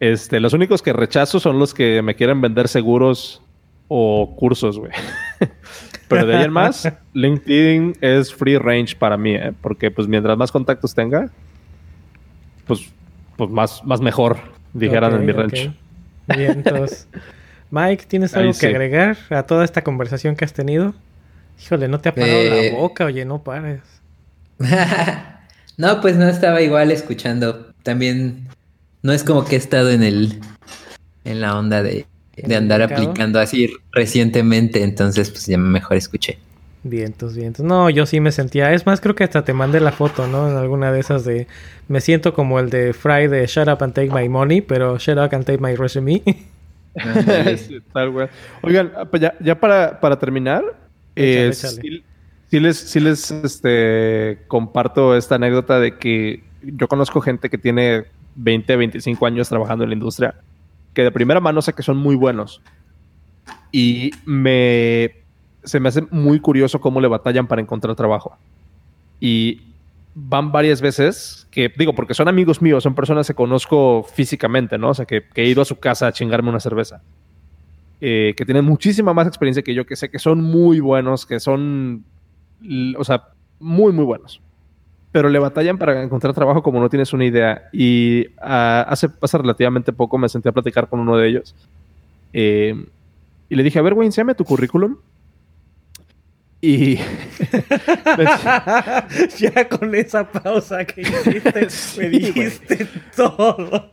Este, los únicos que rechazo son los que me quieren vender seguros o cursos, güey. Pero de ahí en más, LinkedIn es free range para mí, ¿eh? porque pues mientras más contactos tenga, pues, pues más, más mejor, dijeran en mi rancho. Mike, ¿tienes Ahí algo sí. que agregar a toda esta conversación que has tenido? Híjole, no te ha parado Eh, la boca, oye, no pares. no, pues no estaba igual escuchando. También no es como que he estado en el en la onda de, ¿En de andar mercado? aplicando así recientemente, entonces pues ya mejor escuché. Vientos, vientos. No, yo sí me sentía. Es más, creo que hasta te mandé la foto, ¿no? En alguna de esas de. Me siento como el de Fry de Shut Up and Take My Money, pero Shut Up and Take My Resume. Ándale. Sí, tal, güey. Oigan, ah, pues ya, ya para, para terminar, Échale, eh, échale. sí, sí les, sí les este, comparto esta anécdota de que yo conozco gente que tiene 20, 25 años trabajando en la industria, que de primera mano sé que son muy buenos. Y me, se me hace muy curioso cómo le batallan para encontrar trabajo. Y van varias veces, que digo, porque son amigos míos, son personas que conozco físicamente, ¿no? O sea, que, he ido a su casa a chingarme una cerveza. Eh, que tienen muchísima más experiencia que yo, que sé que son muy buenos, que son, o sea, muy, muy buenos. Pero le batallan para encontrar trabajo como no tienes una idea. Y ah, hace, hace relativamente poco me senté a platicar con uno de ellos. Eh, y le dije, a ver, güey, enséñame tu currículum. Y ya con esa pausa que hiciste, Sí, me dijiste todo.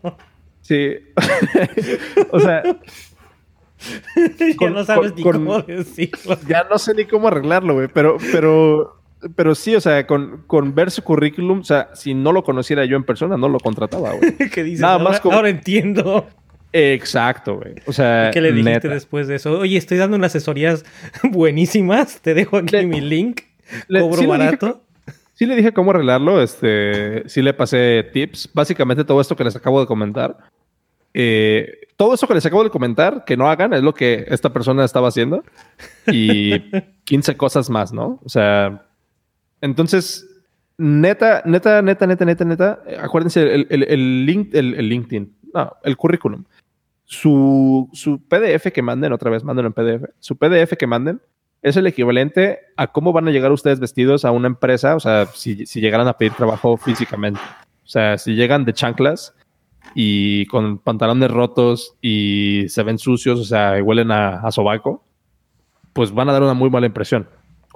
sí, o sea, ya Con- no sabes con- ni con- cómo decirlo. ya no sé ni cómo arreglarlo, güey, pero, pero, pero sí, o sea, con, con ver su currículum, o sea, si no lo conociera yo en persona, no lo contrataba, güey. que dices, Nada ahora, más como- ahora entiendo. Exacto, güey. O sea, ¿Qué le dijiste neta. después de eso? Oye, estoy dando unas asesorías buenísimas. Te dejo aquí Le- mi link. le- Cobro sí le dije barato. Sí le dije cómo arreglarlo, este, sí le pasé tips, básicamente todo esto que les acabo de comentar. Eh, todo eso que les acabo de comentar, que no hagan, es lo que esta persona estaba haciendo. Y 15 cosas más, ¿no? O sea, entonces, neta, neta, neta, neta, neta, neta, acuérdense, el, el, el link, el, el LinkedIn, no, el currículum. Su, su PDF que manden, otra vez, mándenlo en PDF, su PDF que manden es el equivalente a cómo van a llegar ustedes vestidos a una empresa, o sea, si, si llegaran a pedir trabajo físicamente. O sea, si llegan de chanclas y con pantalones rotos y se ven sucios, o sea, y huelen a, a sobaco, pues van a dar una muy mala impresión.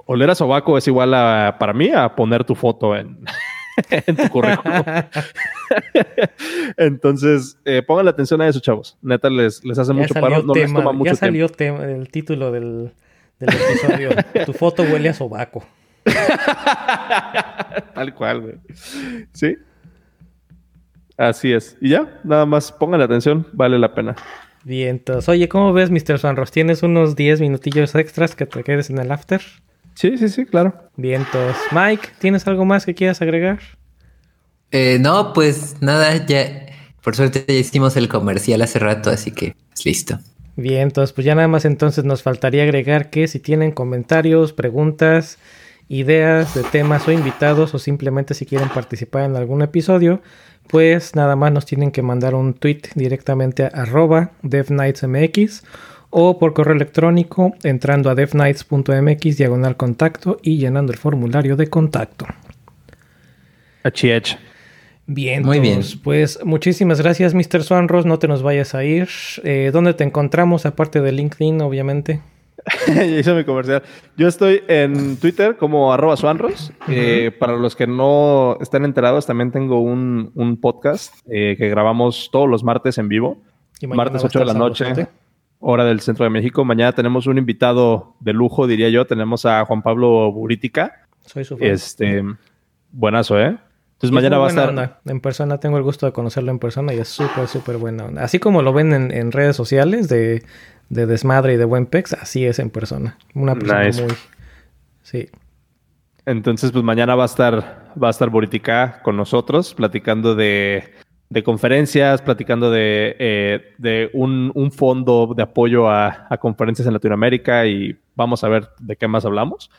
Oler a sobaco es igual a, para mí, a poner tu foto en, en tu currículum. Entonces, eh, pongan atención a eso, chavos. Neta, les, les hace Ya mucho paro, no les toma mucho ya tiempo. salió tema, el título del, del episodio. tu foto huele a sobaco. Tal cual, güey. Sí. Así es. Y ya, nada más pongan atención, vale la pena. Bien, entonces, oye, ¿cómo ves, Mr. Sunros? ¿Tienes unos 10 minutillos extras que te quedes en el after? Sí, sí, sí, claro. Bien, entonces, Mike, ¿tienes algo más que quieras agregar? Eh, no, pues nada, ya por suerte ya hicimos el comercial hace rato, así que pues, listo. Bien, entonces pues ya nada más entonces nos faltaría agregar que si tienen comentarios, preguntas, ideas de temas o invitados o simplemente si quieren participar en algún episodio, pues nada más nos tienen que mandar un tweet directamente a arroba devnightsmx o por correo electrónico entrando a devnights.mx diagonal contacto y llenando el formulario de contacto. Achiech. Bien, muy bien. Pues muchísimas gracias, Mr. Swanros. No te nos vayas a ir. Eh, ¿Dónde te encontramos? Aparte de LinkedIn, obviamente. ya hice mi comercial. Yo estoy en Twitter como arroba Swanros. Eh, para los que no están enterados, también tengo un, podcast eh, que grabamos todos los martes en vivo. Martes 8 de la noche, hora del centro de México. Mañana tenemos un invitado de lujo, diría yo. Tenemos a Juan Pablo Burítica. Soy su fan. Este, buenazo, ¿eh? Entonces mañana va a estar. En persona, tengo el gusto de conocerlo en persona y es súper, súper buena onda. Así como lo ven en, redes sociales de, desmadre y de buen pex, así es en persona. Una persona muy. Sí. Entonces, pues mañana va a estar, va a estar Boritica con nosotros, platicando de, conferencias, platicando de, eh, de un, fondo de apoyo a, a conferencias en Latinoamérica y vamos a ver de qué más hablamos.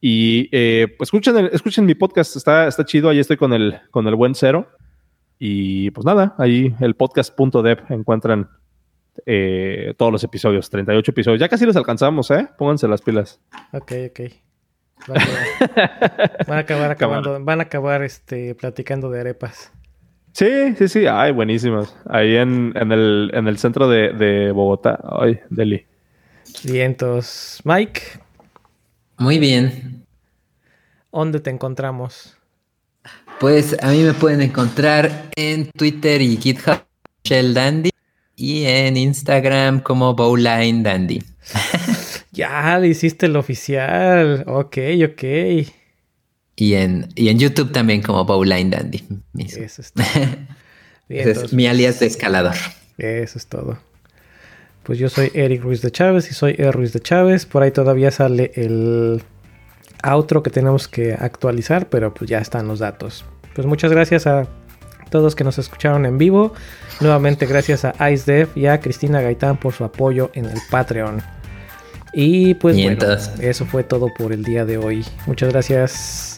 Y eh, pues escuchen, escuchen mi podcast, está, está chido, ahí estoy con el, con el buen cero. Y pues nada, ahí el podcast.dev encuentran eh, todos los episodios, 38 episodios. Ya casi los alcanzamos, ¿eh? Pónganse las pilas. Ok, ok. Van a, acabar acabando, van a acabar este, platicando de arepas. Sí, sí, sí. Ay, buenísimas. Ahí en, en, el, en el centro de, de Bogotá. Ay, Delhi. Vientos. Mike. Muy bien. ¿Dónde te encontramos? Pues a mí me pueden encontrar en Twitter y GitHub Shell Dandy y en Instagram como Bowline Dandy. ya, hiciste el oficial. Ok, ok. Y en, y en YouTube también como Bowline Dandy. Eso es, es mi alias de escalador. Eso es todo. Pues yo soy Eric Ruiz de Chávez y soy E. Ruiz de Chávez. Por ahí todavía sale el outro que tenemos que actualizar, pero pues ya están los datos. Pues muchas gracias a todos que nos escucharon en vivo. Nuevamente gracias a IceDev y a Cristina Gaitán por su apoyo en el Patreon. Y pues bueno, eso fue todo por el día de hoy. Muchas gracias.